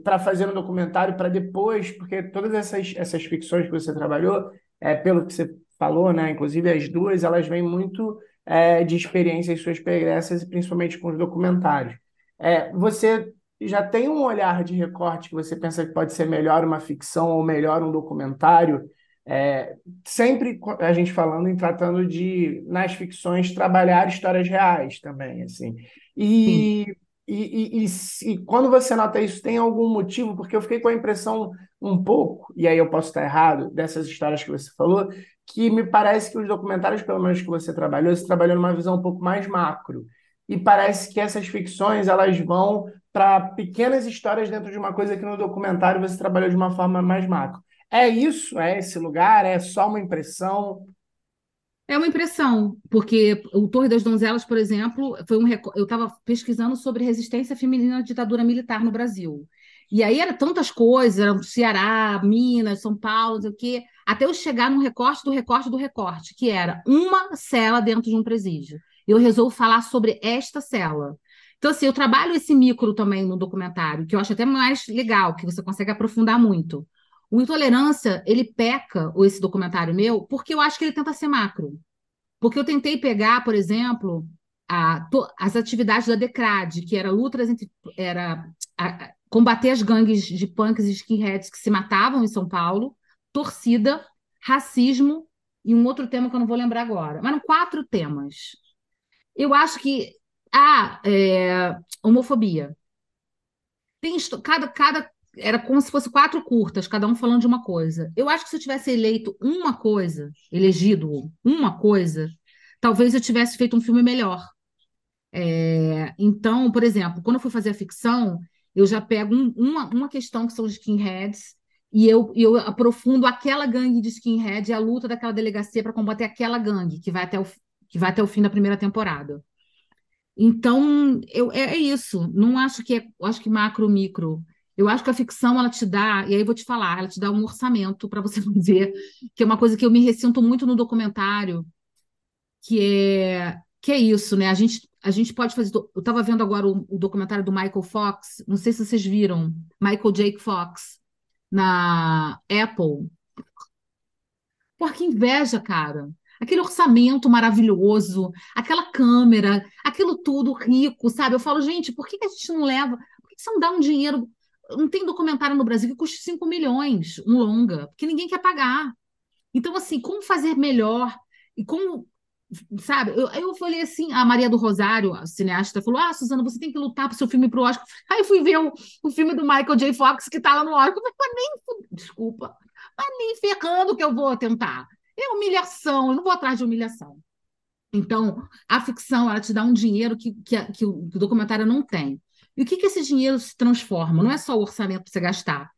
para fazer um documentário para depois, porque todas essas, essas ficções que você trabalhou, é, pelo que você falou, né, inclusive as duas, elas vêm muito é, de experiências suas pregressas, principalmente com os documentários. É, você já tem um olhar de recorte que você pensa que pode ser melhor uma ficção ou melhor um documentário? É, sempre a gente falando em tratando de, nas ficções, trabalhar histórias reais também, assim. E, e, e, e, quando você nota isso, tem algum motivo? Porque eu fiquei com a impressão um pouco, e aí eu posso estar errado, dessas histórias que você falou, que me parece que os documentários, pelo menos que você trabalhou, você trabalhou numa visão um pouco mais macro. E parece que essas ficções elas vão para pequenas histórias dentro de uma coisa que no documentário você trabalhou de uma forma mais macro. É isso? É esse lugar? É só uma impressão? É uma impressão, porque o Torre das Donzelas, por exemplo, foi um eu estava pesquisando sobre resistência feminina à ditadura militar no Brasil. E aí era tantas coisas, Ceará, Minas, São Paulo, sei o quê, até eu chegar no recorte do recorte do recorte, que era uma cela dentro de um presídio. Eu resolvo falar sobre esta cela. Então, assim, eu trabalho esse micro também no documentário, que eu acho até mais legal, que você consegue aprofundar muito. O Intolerância, ele peca, ou esse documentário meu, porque eu acho que ele tenta ser macro. Porque eu tentei pegar, por exemplo, a, to, as atividades da DECRAD, que era lutas entre. Era a, combater as gangues de punks e skinheads que se matavam em São Paulo, torcida, racismo e um outro tema que eu não vou lembrar agora. Mas eram quatro temas. Eu acho que. Ah, é, homofobia. Tem, cada, cada era como se fosse quatro curtas, cada um falando de uma coisa. Eu acho que se eu tivesse eleito uma coisa, elegido uma coisa, talvez eu tivesse feito um filme melhor. É, então, por exemplo, quando eu fui fazer a ficção, eu já pego um, uma, uma questão que são os skinheads e eu, eu aprofundo aquela gangue de skinhead e a luta daquela delegacia para combater aquela gangue que vai até o, que vai até o fim da primeira temporada. Então, eu, é, é isso. Não acho que é, acho que macro, micro. Eu acho que a ficção ela te dá, e aí eu vou te falar, ela te dá um orçamento para você fazer, que é uma coisa que eu me ressinto muito no documentário, que é que é isso, né? A gente, a gente pode fazer. Eu estava vendo agora o, o, documentário do Michael Fox, não sei se vocês viram, Michael Jake Fox, na Apple. Porra, que inveja, cara. Aquele orçamento maravilhoso, aquela câmera, aquilo tudo rico, sabe? Eu falo, gente, por que, a gente não leva? Por que, que você não dá um dinheiro não tem documentário no Brasil que custe 5 milhões, um longa, porque ninguém quer pagar. Então, assim, como fazer melhor? E como, sabe? Eu, eu falei assim, a Maria do Rosário, a cineasta, falou: Ah, Suzana, você tem que lutar pro seu filme pro Oscar. Aí eu fui ver o, o filme do Michael J. Fox que tá lá no Oscar. Eu falei, mas nem, desculpa, mas nem ferrando que eu vou tentar. É humilhação, eu não vou atrás de humilhação. Então, a ficção, ela te dá um dinheiro que, que, que o documentário não tem. E o que, que esse dinheiro se transforma? Não é só o orçamento para você gastar.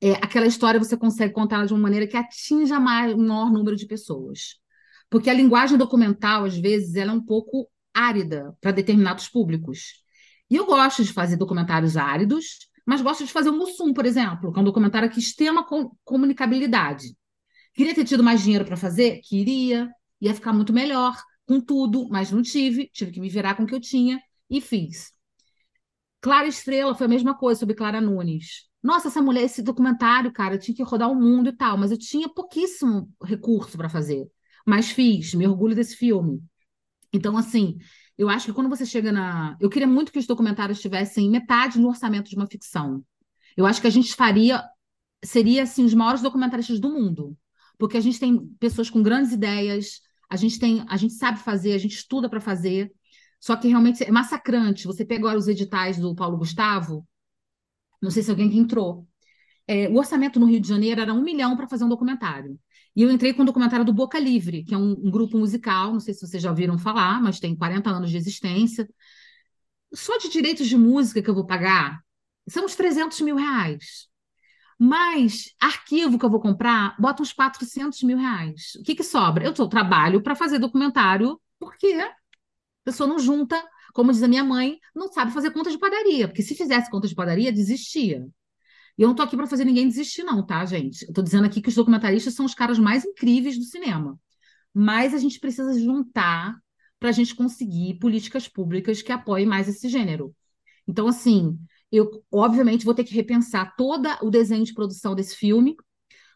É, aquela história você consegue contar de uma maneira que atinja mais, maior número de pessoas. Porque a linguagem documental, às vezes, ela é um pouco árida para determinados públicos. E eu gosto de fazer documentários áridos, mas gosto de fazer o Mussum, por exemplo, que é um documentário que extrema comunicabilidade. Queria ter tido mais dinheiro para fazer? Queria. Ia ficar muito melhor com tudo, mas não tive. Tive que me virar com o que eu tinha e fiz. Clara Estrela foi a mesma coisa sobre Clara Nunes. Nossa, essa mulher, esse documentário, cara, eu tinha que rodar o mundo e tal, mas eu tinha pouquíssimo recurso para fazer. Mas fiz, me orgulho desse filme. Então, assim, eu acho que quando você chega na. Eu queria muito que os documentários tivessem metade no orçamento de uma ficção. Eu acho que a gente faria. Seria, assim, os maiores documentaristas do mundo. Porque a gente tem pessoas com grandes ideias, a gente tem, a gente sabe fazer, a gente estuda para fazer. Só que realmente é massacrante. Você pega agora os editais do Paulo Gustavo, não sei se alguém que entrou. É, o orçamento no Rio de Janeiro era um milhão para fazer um documentário. E eu entrei com o documentário do Boca Livre, que é um, um, grupo musical, não sei se vocês já ouviram falar, mas tem 40 anos de existência. Só de direitos de música que eu vou pagar são uns 300 mil reais. Mas arquivo que eu vou comprar, bota uns 400 mil reais. O que, que sobra? Eu trabalho para fazer documentário, porque a pessoa não junta, como diz a minha mãe, não sabe fazer conta de padaria, porque se fizesse conta de padaria, desistia. E eu não estou aqui para fazer ninguém desistir, não, tá, gente? Eu estou dizendo aqui que os documentaristas são os caras mais incríveis do cinema. Mas a gente precisa juntar para a gente conseguir políticas públicas que apoiem mais esse gênero. Então, assim, eu obviamente vou ter que repensar todo o desenho de produção desse filme,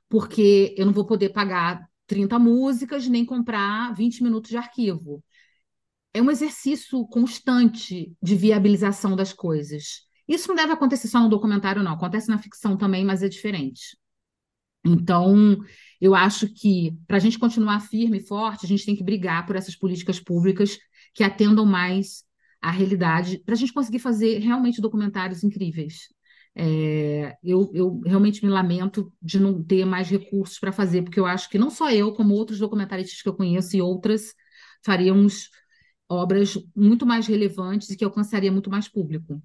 porque eu não vou poder pagar 30 músicas nem comprar 20 minutos de arquivo. É um exercício constante de viabilização das coisas. Isso não deve acontecer só no documentário, não. Acontece na ficção também, mas é diferente. Então, eu acho que para a gente continuar firme e forte, a gente tem que brigar por essas políticas públicas que atendam mais à realidade, para a gente conseguir fazer realmente documentários incríveis. É, eu, eu, realmente me lamento de não ter mais recursos para fazer, porque eu acho que não só eu, como outros documentaristas que eu conheço e outras, faríamos obras muito mais relevantes e que alcançaria muito mais público.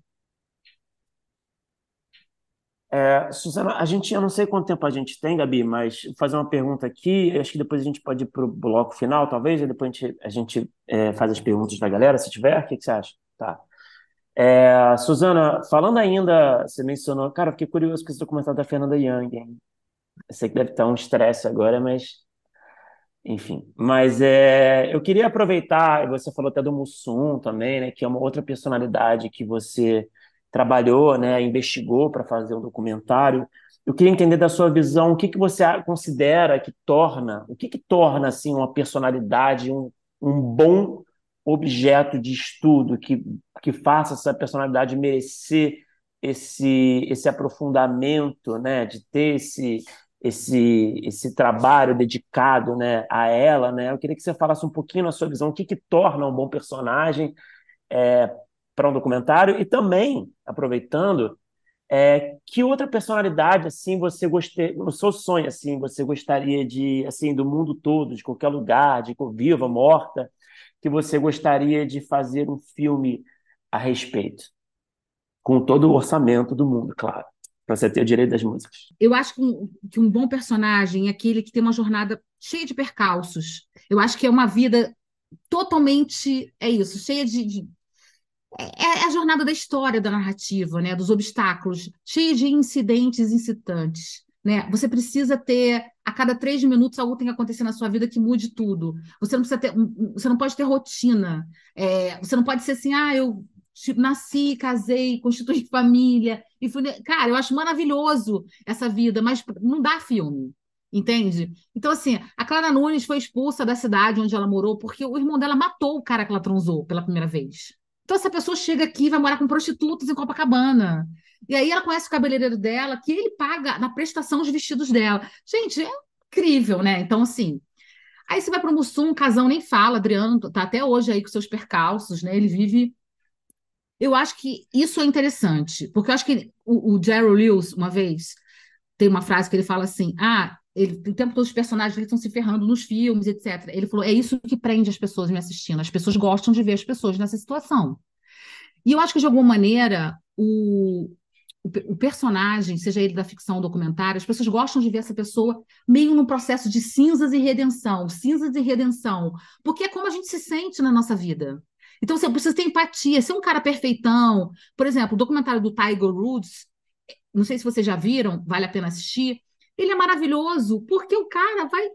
É, Suzana, a gente, eu não sei quanto tempo a gente tem, Gabi, mas vou fazer uma pergunta aqui, acho que depois a gente pode ir para o bloco final, talvez, e depois a gente, a gente é, faz as perguntas da galera, se tiver, o que, que você acha? Tá. É, Suzana, falando ainda, você mencionou, cara, fiquei curioso com esse documentário da Fernanda Young, hein? Eu sei que deve estar um estresse agora, mas enfim. Mas é, eu queria aproveitar, você falou até do Mussum também, né, que é uma outra personalidade que você trabalhou, né, investigou para fazer um documentário. Eu queria entender da sua visão o que, que você considera que torna, o que, que torna assim uma personalidade um, um bom objeto de estudo que, que faça essa personalidade merecer esse, esse aprofundamento, né, de ter esse, esse, esse trabalho dedicado né, a ela. Né? Eu queria que você falasse um pouquinho na sua visão o que, que torna um bom personagem é, para um documentário e também, aproveitando, é, que outra personalidade assim você gostaria, no seu sonho assim, você gostaria de assim do mundo todo, de qualquer lugar, de viva, morta, que você gostaria de fazer um filme a respeito, com todo o orçamento do mundo, claro, para você ter o direito das músicas. Eu acho que um, que um bom personagem é aquele que tem uma jornada cheia de percalços. Eu acho que é uma vida totalmente é isso, cheia de, de é, é, a jornada da história, da narrativa, né? dos obstáculos, cheia de incidentes incitantes. Né? Você precisa ter, a cada três minutos, algo tem que acontecer na sua vida que mude tudo. Você não precisa ter, você não pode ter rotina. É, você não pode ser assim, ah, eu nasci, casei, constituí família. E fui... Cara, eu acho maravilhoso essa vida, mas não dá filme. Entende? Então, assim, a Clara Nunes foi expulsa da cidade onde ela morou porque o irmão dela matou o cara que ela transou pela primeira vez. Então, essa pessoa chega aqui vai morar com prostitutas em Copacabana. E aí ela conhece o cabeleireiro dela, que ele paga na prestação os vestidos dela. Gente, é incrível, né? Então, assim. Aí você vai para o Mussum, um casão nem fala, Adriano tá até hoje aí com seus percalços, né? Ele vive. Eu acho que isso é interessante, porque eu acho que o, o Jerry Lewis, uma vez, tem uma frase que ele fala assim: ah, ele, o tempo todo os personagens estão se ferrando nos filmes, etc. Ele falou: é isso que prende as pessoas me assistindo. As pessoas gostam de ver as pessoas nessa situação. E eu acho que, de alguma maneira, o, o, o personagem, seja ele da ficção ou documentário, as pessoas gostam de ver essa pessoa meio num processo de cinzas e redenção cinzas e redenção porque é como a gente se sente na nossa vida. Então, você precisa ter empatia, ser um cara perfeitão. Por exemplo, o documentário do Tiger Woods, não sei se vocês já viram, vale a pena assistir ele é maravilhoso, porque o cara vai.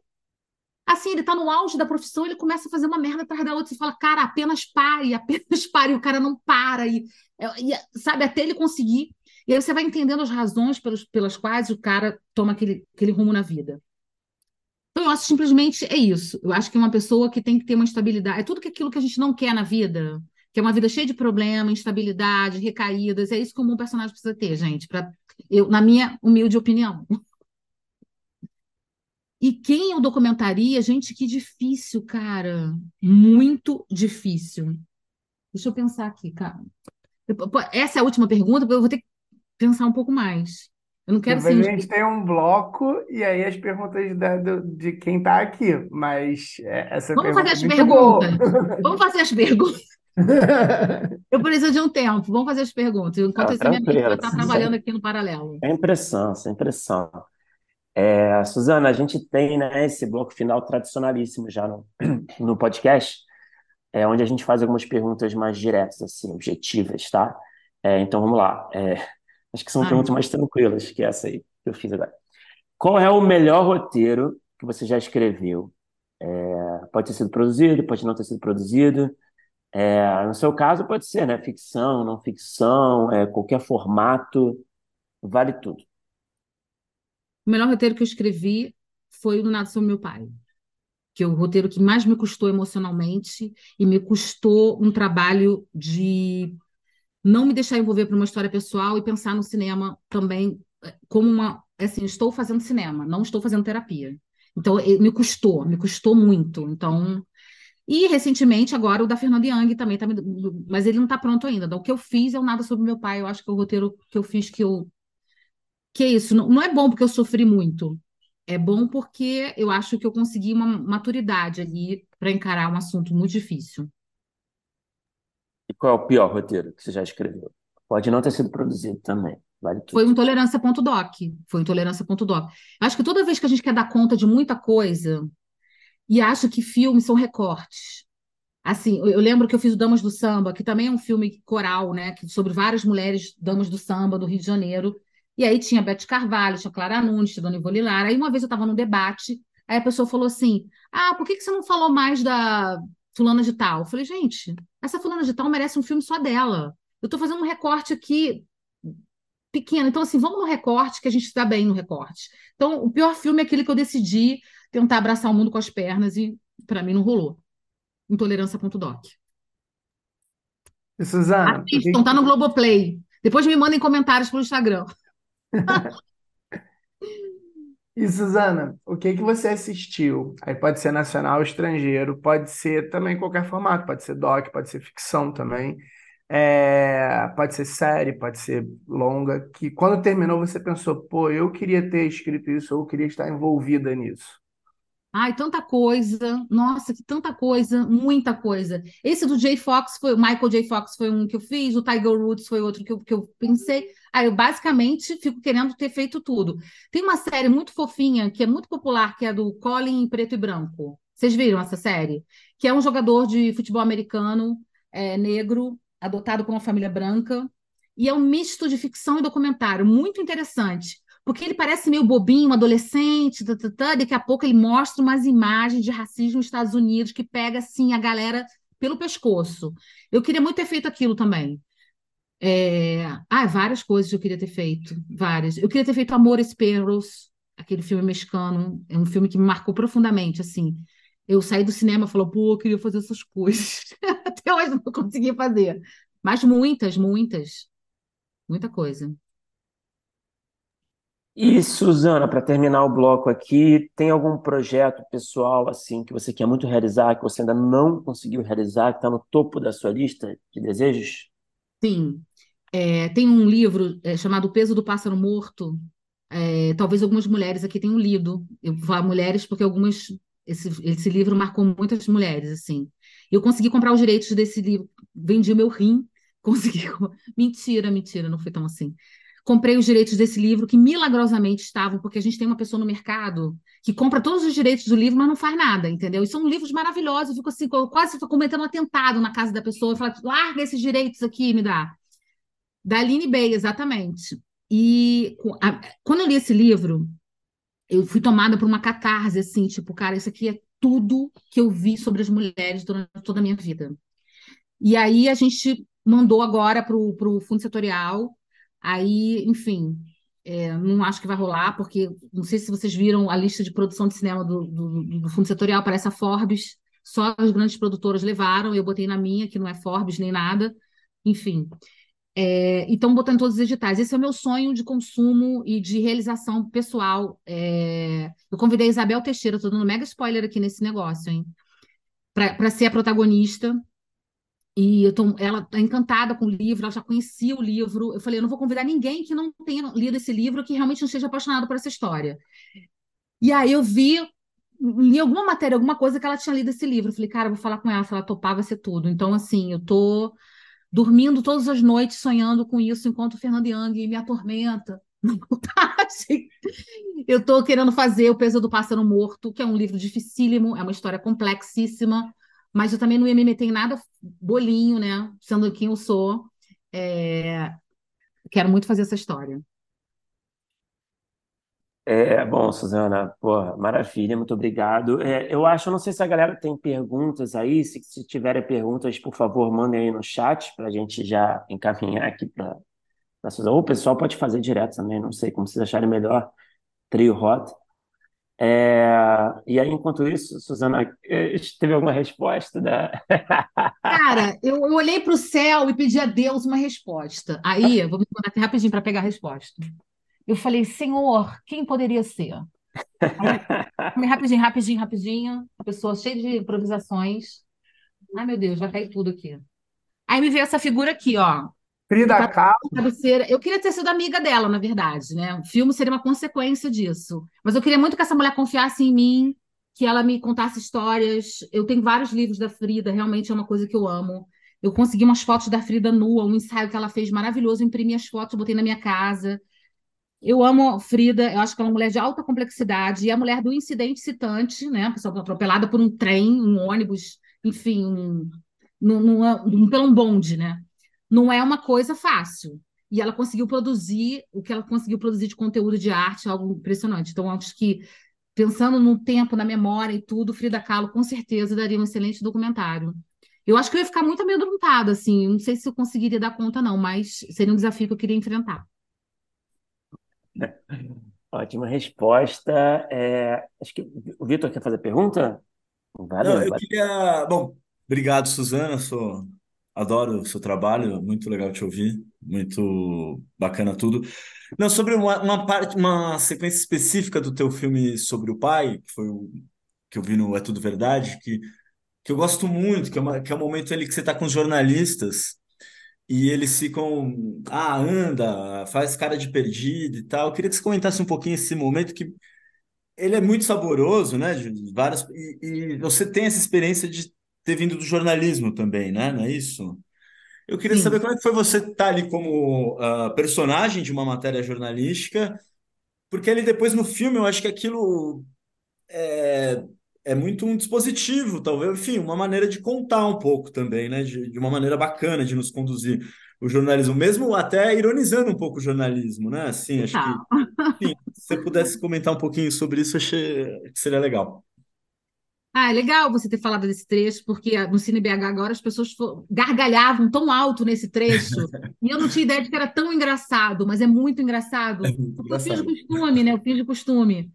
Assim, ele tá no auge da profissão, ele começa a fazer uma merda atrás da outra. Você fala, cara, apenas pare, apenas pare. E o cara não para. E, e, sabe, até ele conseguir. E aí você vai entendendo as razões pelos, pelas quais o cara toma aquele, aquele rumo na vida. Então, eu acho simplesmente é isso. Eu acho que uma pessoa que tem que ter uma estabilidade. É tudo que aquilo que a gente não quer na vida, que é uma vida cheia de problemas, instabilidade, recaídas. É isso que um bom personagem precisa ter, gente. Pra, eu, na minha humilde opinião. E quem eu documentaria? Gente, que difícil, cara. Muito difícil. Deixa eu pensar aqui, cara. Essa é a última pergunta, eu vou ter que pensar um pouco mais. Eu não quero Depois ser. A gente tem um bloco e aí as perguntas da, do, de quem está aqui, mas é, essa Vamos fazer as é perguntas. Vamos fazer as perguntas. Eu preciso de um tempo. Vamos fazer as perguntas. Enquanto ah, esse minha amiga está trabalhando aqui no paralelo. É impressão, é impressão. É, Suzana, a gente tem né, esse bloco final tradicionalíssimo já no, no podcast, é, onde a gente faz algumas perguntas mais diretas, assim, objetivas, tá? É, então vamos lá. É, Acho que são Ai. perguntas mais tranquilas que essa aí que eu fiz agora. Qual é o melhor roteiro que você já escreveu? É, pode ter sido produzido, pode não ter sido produzido. É, no seu caso, pode ser, né? Ficção, não ficção, é, qualquer formato, vale tudo. O melhor roteiro que eu escrevi foi o do Nada Sobre Meu Pai, que é o roteiro que mais me custou emocionalmente e me custou um trabalho de não me deixar envolver por uma história pessoal e pensar no cinema também é, como uma, assim, estou fazendo cinema, não estou fazendo terapia. Então, me custou, me custou muito. Então, e recentemente, agora, o da Fernanda Young também tá, mas ele não está pronto ainda. Então, o que eu fiz é o Nada sobre meu pai. Eu acho que é o roteiro que eu fiz que eu. Que é isso, não, não é bom porque eu sofri muito. É bom porque eu acho que eu consegui uma maturidade ali para encarar um assunto muito difícil. E qual é o pior roteiro que você já escreveu? Pode não ter sido produzido também. Vale tudo. Foi um intolerância.doc. Foi um intolerância.doc. Acho que toda vez que a gente quer dar conta de muita coisa, e acho que filmes são recortes. Assim, eu lembro que eu fiz o Damas do Samba, que também é um filme coral, né, sobre várias mulheres damas do samba do Rio de Janeiro. E aí tinha Beth Carvalho, tinha Clara Nunes, tinha Dona Ivone Lara. Aí uma vez eu estava num debate, aí a pessoa falou assim: "Ah, por que que você não falou mais da fulana de tal?" Eu falei: "Gente, essa fulana de tal merece um filme só dela. Eu estou fazendo um recorte aqui pequeno. Então, assim, vamos no recorte, que a gente está bem no recorte. Então, o pior filme é aquele que eu decidi tentar abraçar o mundo com as pernas e, para mim, não rolou. Intolerância.doc. Suzana? Assistam, tá no Globoplay. Depois me mandem comentários pelo Instagram. E Suzana, o que que você assistiu? Aí pode ser nacional estrangeiro, pode ser também qualquer formato, pode ser doc, pode ser ficção também. É, pode ser série, pode ser longa, que quando terminou você pensou, pô, eu queria ter escrito isso, ou eu queria estar envolvida nisso. Ai, tanta coisa, nossa, que tanta coisa, muita coisa. Esse do Jay Fox foi, o Michael J. Fox foi um que eu fiz, o Tiger Woods foi outro que eu, que eu pensei. Aí eu basicamente fico querendo ter feito tudo. Tem uma série muito fofinha, que é muito popular, que é do Colin em preto e branco. Vocês viram essa série? Que é um jogador de futebol americano é, negro adotado por uma família branca, e é um misto de ficção e documentário, muito interessante, porque ele parece meio bobinho, adolescente, daqui a pouco ele mostra umas imagens de racismo nos Estados Unidos que pega, assim, a galera pelo pescoço. Eu queria muito ter feito aquilo também. É... Ah, várias coisas eu queria ter feito, várias. Eu queria ter feito Amores Perros, aquele filme mexicano, é um filme que me marcou profundamente, assim. Eu saí do cinema e falei, pô, eu queria fazer essas coisas. Até hoje não consegui fazer. Mas muitas, muitas. Muita coisa. E, Suzana, para terminar o bloco aqui, tem algum projeto pessoal assim que você quer muito realizar, que você ainda não conseguiu realizar, que está no topo da sua lista de desejos? Sim. É, tem um livro é, chamado O Peso do Pássaro Morto. É, talvez algumas mulheres aqui tenham lido. Eu falo mulheres porque algumas esse, esse livro marcou muitas mulheres, assim. Eu consegui comprar os direitos desse livro, vendi o meu rim, consegui. Mentira, mentira, não foi tão assim. Comprei os direitos desse livro que milagrosamente estavam, porque a gente tem uma pessoa no mercado que compra todos os direitos do livro, mas não faz nada, entendeu? E são livros maravilhosos. Eu fico assim, quase cometendo um atentado na casa da pessoa. Eu falo, larga esses direitos aqui, me dá. Da Aline Bey, exatamente. E a, quando eu li esse livro, eu fui tomada por uma catarse, assim, tipo, cara, isso aqui é tudo que eu vi sobre as mulheres durante toda a minha vida. E aí a gente mandou agora para o fundo setorial, aí, enfim, é, não acho que vai rolar, porque não sei se vocês viram a lista de produção de cinema do, do, do fundo setorial, parece a Forbes, só as grandes produtoras levaram, eu botei na minha, que não é Forbes nem nada, enfim. É, então, botando todos os editais. Esse é o meu sonho de consumo e de realização pessoal. É, eu convidei a Isabel Teixeira, estou dando mega spoiler aqui nesse negócio, hein? Para ser a protagonista. E eu tô, ela está encantada com o livro, ela já conhecia o livro. Eu falei, eu não vou convidar ninguém que não tenha lido esse livro, que realmente não esteja apaixonado por essa história. E aí eu vi, li alguma matéria, alguma coisa que ela tinha lido esse livro. Eu falei, cara, eu vou falar com ela, se ela topar, vai ser tudo. Então, assim, eu tô dormindo todas as noites sonhando com isso, enquanto o Fernando Young me atormenta. Eu estou querendo fazer O Peso do Pássaro Morto, que é um livro dificílimo, é uma história complexíssima, mas eu também não ia me meter em nada bolinho, né? Sendo quem eu sou. É... quero muito fazer essa história. É, bom, Suzana, pô, maravilha, muito obrigado. É, eu acho, não sei se a galera tem perguntas aí, se, se tiverem perguntas, por favor, mandem aí no chat para a gente já encaminhar aqui para a Suzana. Ou o pessoal pode fazer direto também, não sei como vocês acharem melhor, trio rota. É, e aí, enquanto isso, Suzana, eh, teve alguma resposta da. Cara, eu, eu olhei para o céu e pedi a Deus uma resposta. Aí, vou me mandar aqui rapidinho para pegar a resposta. Eu falei, Senhor, quem poderia ser? Aí, rapidinho, rapidinho, rapidinho. A pessoa cheia de improvisações. Ai, meu Deus, vai cair tudo aqui. Aí me veio essa figura aqui, ó. Frida Kahlo. Eu queria ter sido amiga dela, na verdade, né? O filme seria uma consequência disso. Mas eu queria muito que essa mulher confiasse em mim, que ela me contasse histórias. Eu tenho vários livros da Frida, realmente é uma coisa que eu amo. Eu consegui umas fotos da Frida nua, um ensaio que ela fez maravilhoso, imprimi as fotos, botei na minha casa. Eu amo Frida, eu acho que ela é uma mulher de alta complexidade, e a mulher do incidente citante, né? A pessoa atropelada por um trem, um ônibus, enfim, um, num, num, pelo um bonde, né? Não é uma coisa fácil. E ela conseguiu produzir o que ela conseguiu produzir de conteúdo de arte, algo impressionante. Então, acho que, pensando no tempo, na memória e tudo, Frida Kahlo com certeza daria um excelente documentário. Eu acho que eu ia ficar muito amedrontada, assim, não sei se eu conseguiria dar conta, não, mas seria um desafio que eu queria enfrentar. Ótima resposta. É, acho que o Vitor quer fazer pergunta? Valeu, Não, eu queria. Bom, obrigado, Suzana. Sou... Adoro o seu trabalho, muito legal te ouvir, muito bacana tudo. Não, sobre uma, uma parte, uma sequência específica do teu filme sobre o pai, que foi o que eu vi no É Tudo Verdade, que, que eu gosto muito, que é, uma, que é o momento ali que você está com os jornalistas e eles ficam, ah, anda, faz cara de perdido e tal. Eu queria que você comentasse um pouquinho esse momento que ele é muito saboroso, né? Várias e, e você tem essa experiência de ter vindo do jornalismo também, né? Não é isso? Eu queria Sim. saber como é que foi você estar tá ali como uh, personagem de uma matéria jornalística, porque ele depois no filme eu acho que aquilo é, é muito um dispositivo, talvez, enfim, uma maneira de contar um pouco também, né? De, de uma maneira bacana de nos conduzir o jornalismo, mesmo até ironizando um pouco o jornalismo, né? Assim, acho que enfim, se você pudesse comentar um pouquinho sobre isso, achei que seria legal. Ah, é legal você ter falado desse trecho, porque no Cine BH agora as pessoas gargalhavam tão alto nesse trecho, e eu não tinha ideia de que era tão engraçado, mas é muito engraçado. É muito engraçado. Eu fiz de costume, né? Eu fiz de costume.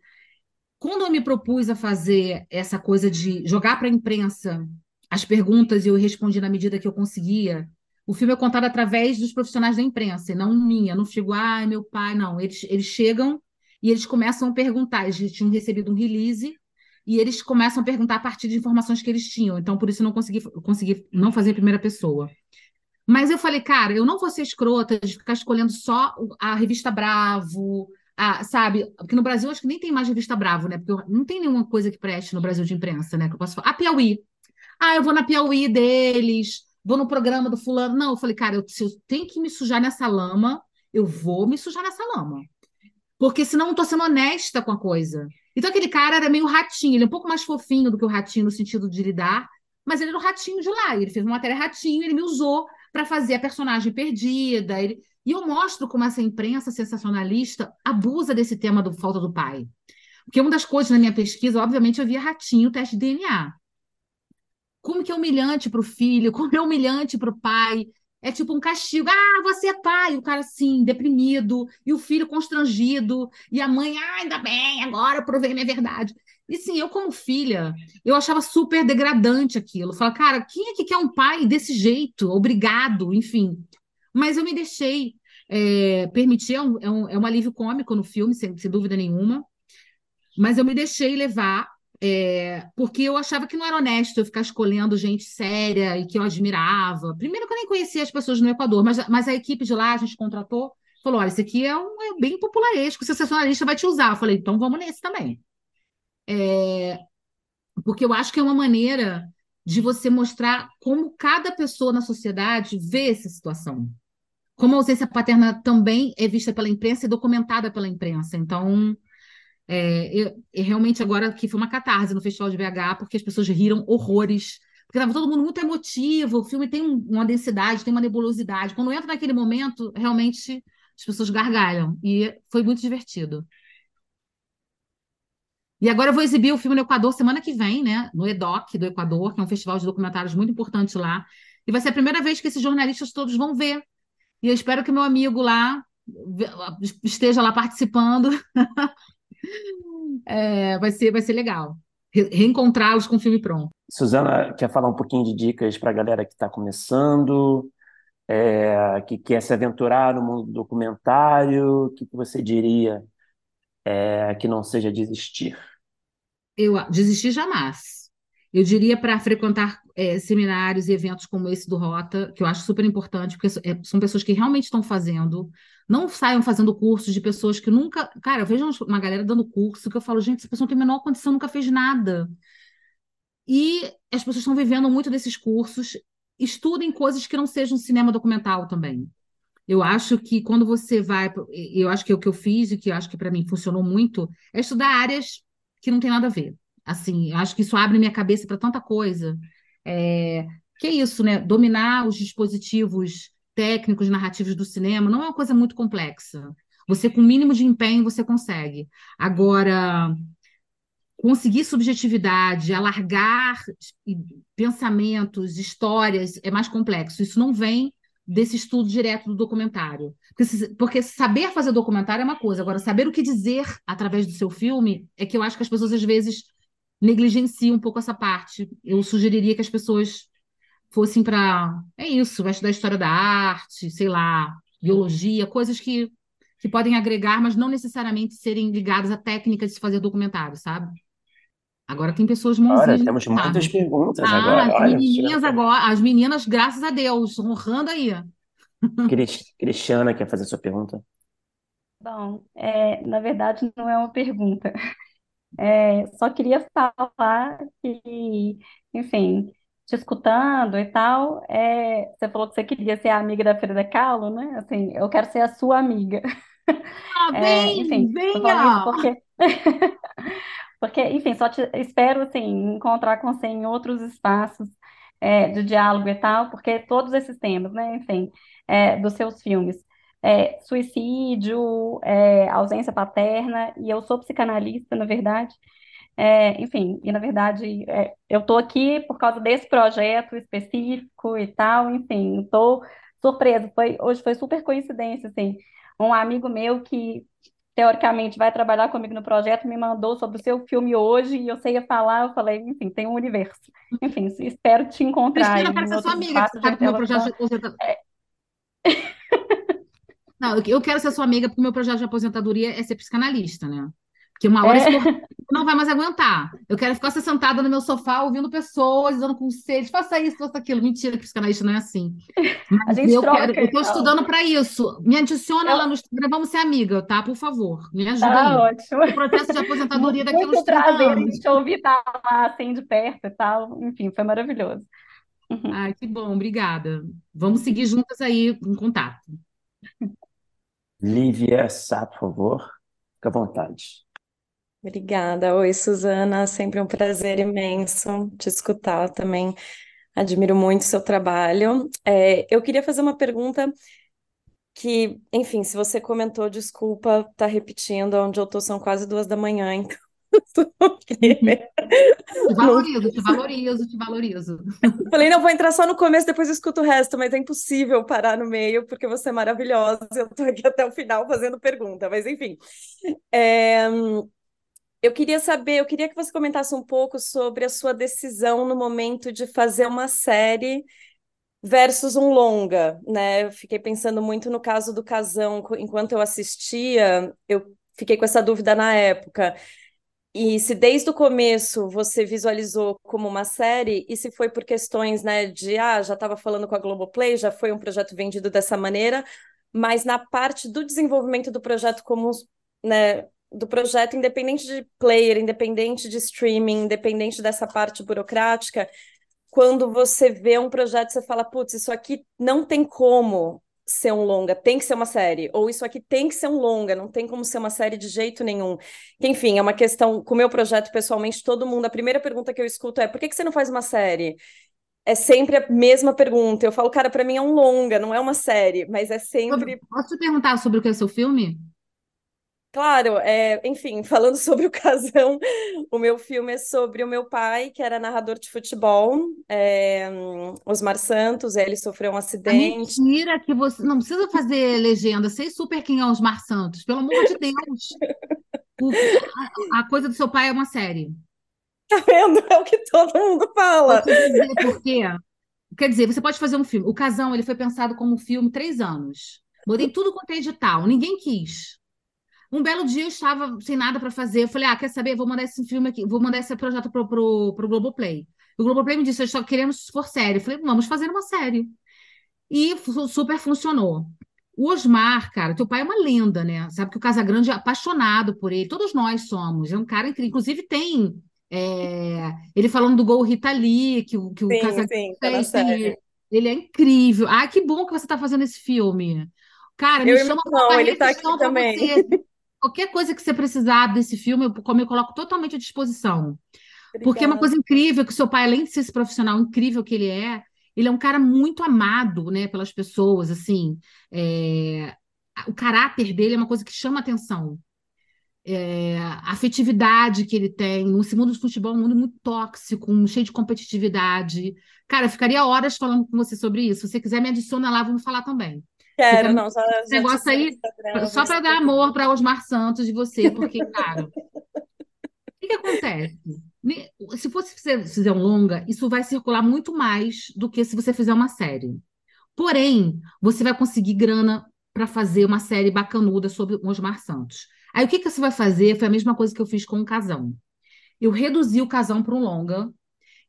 Quando eu me propus a fazer essa coisa de jogar para a imprensa as perguntas e eu respondi na medida que eu conseguia, o filme é contado através dos profissionais da imprensa, e não minha. não chego, ai, meu pai, não. Eles, eles chegam e eles começam a perguntar. Eles tinham recebido um release e eles começam a perguntar a partir de informações que eles tinham. Então, por isso, eu não consegui, consegui não fazer em primeira pessoa. Mas eu falei, cara, eu não vou ser escrota de ficar escolhendo só a revista Bravo, ah, sabe? Porque no Brasil acho que nem tem mais revista Bravo, né? Porque não tem nenhuma coisa que preste no Brasil de imprensa, né? Que eu posso falar. A Piauí. Ah, eu vou na Piauí deles, vou no programa do fulano. Não, eu falei, cara, eu, se eu tenho que me sujar nessa lama, eu vou me sujar nessa lama. Porque senão eu não tô sendo honesta com a coisa. Então aquele cara era meio ratinho, ele é um pouco mais fofinho do que o ratinho no sentido de lidar, mas ele era o ratinho de lá. Ele fez uma matéria ratinho, ele me usou para fazer a personagem perdida. Ele... E eu mostro como essa imprensa sensacionalista abusa desse tema do falta do pai. Porque uma das coisas na minha pesquisa, obviamente, eu via ratinho, teste de DNA. Como que é humilhante para o filho, como é humilhante para o pai. É tipo um castigo. Ah, você é pai. O cara, assim, deprimido. E o filho constrangido. E a mãe, ah, ainda bem, agora eu provei minha verdade. E sim, eu como filha, eu achava super degradante aquilo. Falava, cara, quem é que quer um pai desse jeito? Obrigado, enfim. Mas eu me deixei é, permitir, é um, é, um, é um alívio cômico no filme, sem, sem dúvida nenhuma, mas eu me deixei levar, é, porque eu achava que não era honesto eu ficar escolhendo gente séria e que eu admirava. Primeiro que eu nem conhecia as pessoas no Equador, mas, mas a equipe de lá, a gente contratou, falou, olha, esse aqui é, um, é bem popularesco, o sensacionalista vai te usar. Eu falei, então vamos nesse também. É, porque eu acho que é uma maneira de você mostrar como cada pessoa na sociedade vê essa situação. Como a ausência paterna também é vista pela imprensa e documentada pela imprensa. Então, é, eu, realmente agora que foi uma catarse no Festival de BH, porque as pessoas riram horrores. Porque estava todo mundo muito emotivo, o filme tem uma densidade, tem uma nebulosidade. Quando entra naquele momento, realmente as pessoas gargalham. E foi muito divertido. E agora eu vou exibir o filme no Equador semana que vem, né? No EDOC do Equador, que é um festival de documentários muito importante lá. E vai ser a primeira vez que esses jornalistas todos vão ver. E eu espero que meu amigo lá esteja lá participando. é, vai, ser, vai ser legal. Reencontrá-los com o filme pronto. Suzana, quer falar um pouquinho de dicas para a galera que está começando, é, que quer se aventurar no mundo do documentário? O que, que você diria é, que não seja desistir? Eu desistir jamais. Eu diria para frequentar é, seminários e eventos como esse do Rota, que eu acho super importante, porque é, são pessoas que realmente estão fazendo. Não saiam fazendo cursos de pessoas que nunca. Cara, eu vejo uma galera dando curso que eu falo, gente, essa pessoa não tem a menor condição, nunca fez nada. E as pessoas estão vivendo muito desses cursos. Estudem coisas que não sejam cinema documental também. Eu acho que quando você vai. Eu acho que é o que eu fiz e que eu acho que para mim funcionou muito é estudar áreas que não tem nada a ver. Assim, acho que isso abre minha cabeça para tanta coisa. É, que é isso, né? Dominar os dispositivos técnicos, narrativos do cinema não é uma coisa muito complexa. Você, com o mínimo de empenho, você consegue. Agora, conseguir subjetividade, alargar pensamentos, histórias, é mais complexo. Isso não vem desse estudo direto do documentário. Porque, porque, saber fazer documentário é uma coisa, agora saber o que dizer através do seu filme é que eu acho que as pessoas às vezes negligenciam um pouco essa parte. Eu sugeriria que as pessoas fossem para. É isso, vai estudar história da arte, sei lá, biologia, coisas que, que podem agregar, mas não necessariamente serem ligadas à técnica de se fazer documentário, sabe? Agora tem pessoas mãozinhas. Olha, temos muitas perguntas ah, agora. As Olha, meninas agora, as meninas, graças a Deus, honrando aí. Cristiana quer fazer sua pergunta. Bom, é, na verdade não é uma pergunta. É, só queria falar que, enfim, te escutando e tal, é, você falou que você queria ser amiga da Frida Kahlo, né? Assim, eu quero ser a sua amiga. Ah, é, enfim, venha! Porque Porque, enfim, só te, espero, assim, encontrar com você em outros espaços é, de diálogo e tal, porque todos esses temas, né, enfim, é, dos seus filmes, é, suicídio, é, ausência paterna, e eu sou psicanalista, na verdade, é, enfim, e na verdade é, eu estou aqui por causa desse projeto específico e tal, enfim, estou surpresa, foi, hoje foi super coincidência, assim, um amigo meu que teoricamente vai trabalhar comigo no projeto, me mandou sobre o seu filme hoje e eu sei ia falar, eu falei, enfim, tem um universo. Enfim, espero te encontrar Cristina, para ser sua amiga, você sabe que meu projeto. É... Não, eu quero ser sua amiga porque o meu projeto de aposentadoria é ser psicanalista, né? Porque uma hora é. esse não vai mais aguentar. Eu quero ficar sentada no meu sofá ouvindo pessoas, dando conselhos, faça isso, faça aquilo. Mentira, que psicanalista não é assim. Mas eu, quero, eu estou estudando para isso. Me adiciona eu... lá no Instagram, vamos ser amiga, tá? Por favor, me ajuda tá aí. ótimo. O processo de aposentadoria daqui a uns 30 anos. te ouvir estar tá lá, assim, de perto e tal. Enfim, foi maravilhoso. Uhum. Ai, que bom, obrigada. Vamos seguir juntas aí em contato. Lívia Sá, por favor. Fique à vontade. Obrigada. Oi, Suzana. Sempre um prazer imenso te escutar também. Admiro muito o seu trabalho. É, eu queria fazer uma pergunta que, enfim, se você comentou, desculpa tá repetindo, onde eu estou são quase duas da manhã, então. Te valorizo, te valorizo, te valorizo. Falei, não, vou entrar só no começo, depois eu escuto o resto, mas é impossível parar no meio, porque você é maravilhosa. Eu estou aqui até o final fazendo pergunta, mas enfim. É... Eu queria saber, eu queria que você comentasse um pouco sobre a sua decisão no momento de fazer uma série versus um longa, né? Eu fiquei pensando muito no caso do Casão, enquanto eu assistia, eu fiquei com essa dúvida na época. E se desde o começo você visualizou como uma série, e se foi por questões, né, de ah, já estava falando com a Globoplay, já foi um projeto vendido dessa maneira, mas na parte do desenvolvimento do projeto como, né, do projeto, independente de player, independente de streaming, independente dessa parte burocrática, quando você vê um projeto, você fala, putz, isso aqui não tem como ser um longa, tem que ser uma série, ou isso aqui tem que ser um longa, não tem como ser uma série de jeito nenhum. Enfim, é uma questão, com o meu projeto, pessoalmente, todo mundo, a primeira pergunta que eu escuto é, por que, que você não faz uma série? é sempre a mesma pergunta. Eu falo, cara, para mim é um longa, não é uma série, mas é sempre. Posso te perguntar sobre o que é seu filme? Claro, é, enfim, falando sobre o casão, o meu filme é sobre o meu pai, que era narrador de futebol, é, Osmar Santos, ele sofreu um acidente. Mentira que você não precisa fazer legenda, sei super quem é Osmar Santos, pelo amor de Deus. O, a, a, coisa do seu pai é uma série. Tá vendo? É o que todo mundo fala. Vou te dizer por quê. Quer dizer, você pode fazer um filme. O Casão, ele foi pensado como um filme três anos. Botei tudo quanto é edital, ninguém quis. Um belo dia eu estava sem nada para fazer. Eu falei, ah, quer saber? Vou mandar esse filme aqui, vou mandar esse projeto pro, pro, pro Globoplay. O Globoplay me disse, estou querendo se for série. Eu falei, vamos fazer uma série. E super funcionou. O Osmar, cara, teu pai é uma lenda, né? Sabe que o Casagrande é apaixonado por ele. Todos nós somos. É um cara incrível. Inclusive tem é, ele falando do gol Rita Lee, que, que sim, o Casagrande fez. Ele, ele é incrível. Ah, que bom que você está fazendo esse filme. Cara, me eu chama para ele tá aqui também. Você. Qualquer coisa que você precisar desse filme, eu, como eu coloco totalmente à disposição. Obrigada. Porque é uma coisa incrível que o seu pai, além de ser esse profissional incrível que ele é, ele é um cara muito amado, né, pelas pessoas, assim. É... O caráter dele é uma coisa que chama atenção. É... A afetividade que ele tem. No mundo do futebol é um mundo muito tóxico, cheio de competitividade. Cara, eu ficaria horas falando com você sobre isso. Se você quiser, me adiciona lá, vamos falar também. Quero, não, só, esse negócio aí, só para dar amor para Osmar Santos de você, porque, cara, o que, que acontece? Se você fizer um longa, isso vai circular muito mais do que se você fizer uma série. Porém, você vai conseguir grana para fazer uma série bacanuda sobre Osmar Santos. Aí o que, que você vai fazer? Foi a mesma coisa que eu fiz com o Casão. Eu reduzi o Casão para um longa,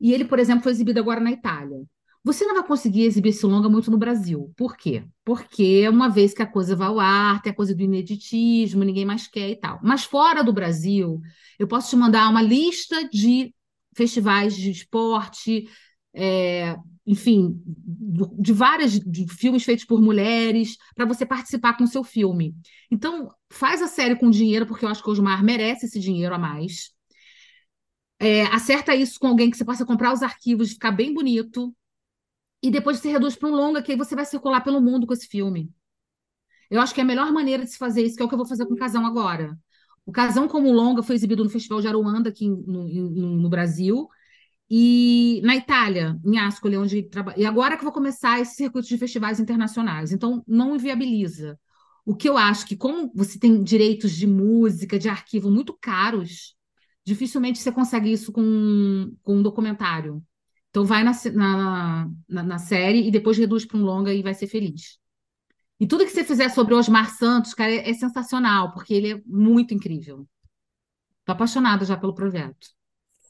e ele, por exemplo, foi exibido agora na Itália. Você não vai conseguir exibir esse longa muito no Brasil. Por quê? Porque uma vez que a coisa vai ao ar, tem a coisa do ineditismo, ninguém mais quer e tal. Mas fora do Brasil, eu posso te mandar uma lista de festivais de esporte, é, enfim, de várias de filmes feitos por mulheres, para você participar com o seu filme. Então, faz a série com dinheiro, porque eu acho que o Osmar merece esse dinheiro a mais. É, acerta isso com alguém que você possa comprar os arquivos, ficar bem bonito, e depois você reduz para um longa, que aí você vai circular pelo mundo com esse filme. Eu acho que é a melhor maneira de se fazer isso, que é o que eu vou fazer com o Casão agora. O Casão, como longa, foi exibido no Festival de Aruanda, aqui no, no, no Brasil, e na Itália, em Ascoli, onde trabalha. E agora que eu vou começar esse circuito de festivais internacionais. Então, não inviabiliza. O que eu acho que, como você tem direitos de música, de arquivo muito caros, dificilmente você consegue isso com, com um documentário. Então vai na, na, na, na série e depois reduz para um longa e vai ser feliz. E tudo que você fizer sobre o Osmar Santos, cara, é, é sensacional, porque ele é muito incrível. Tô apaixonada já pelo projeto.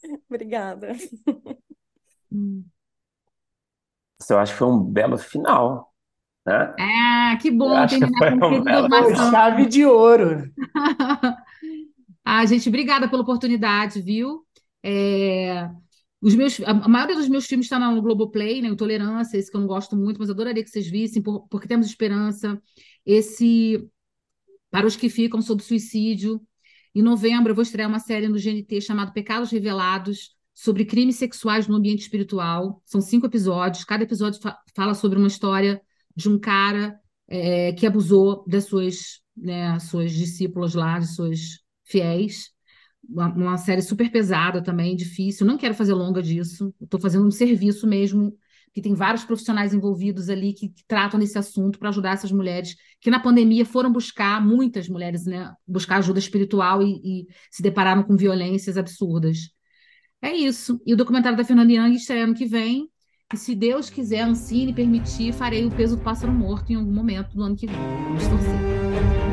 Obrigada. Hum. Eu acho que foi um belo final, né? É, que bom terminar com um belo... chave de ouro. ah, gente, obrigada pela oportunidade, viu? É... Os meus, a maioria dos meus filmes está no Globoplay, né? Intolerância, esse que eu não gosto muito, mas adoraria que vocês vissem, por, porque temos esperança. Esse Para os que ficam sobre suicídio. Em novembro, eu vou estrear uma série no GNT chamada Pecados Revelados, sobre crimes sexuais no ambiente espiritual. São cinco episódios. Cada episódio fa fala sobre uma história de um cara é, que abusou das suas, né, suas discípulas lá, de suas fiéis uma, uma, série super pesada também, difícil. Não quero fazer longa disso. Estou fazendo um serviço mesmo, que tem vários profissionais envolvidos ali que, que tratam desse assunto para ajudar essas mulheres que na pandemia foram buscar, muitas mulheres, né, buscar ajuda espiritual e, e se depararam com violências absurdas. É isso. E o documentário da Fernanda Young estreia ano que vem. E se Deus quiser, Ancine permitir, farei o peso do pássaro morto em algum momento do ano que vem. Vamos torcer.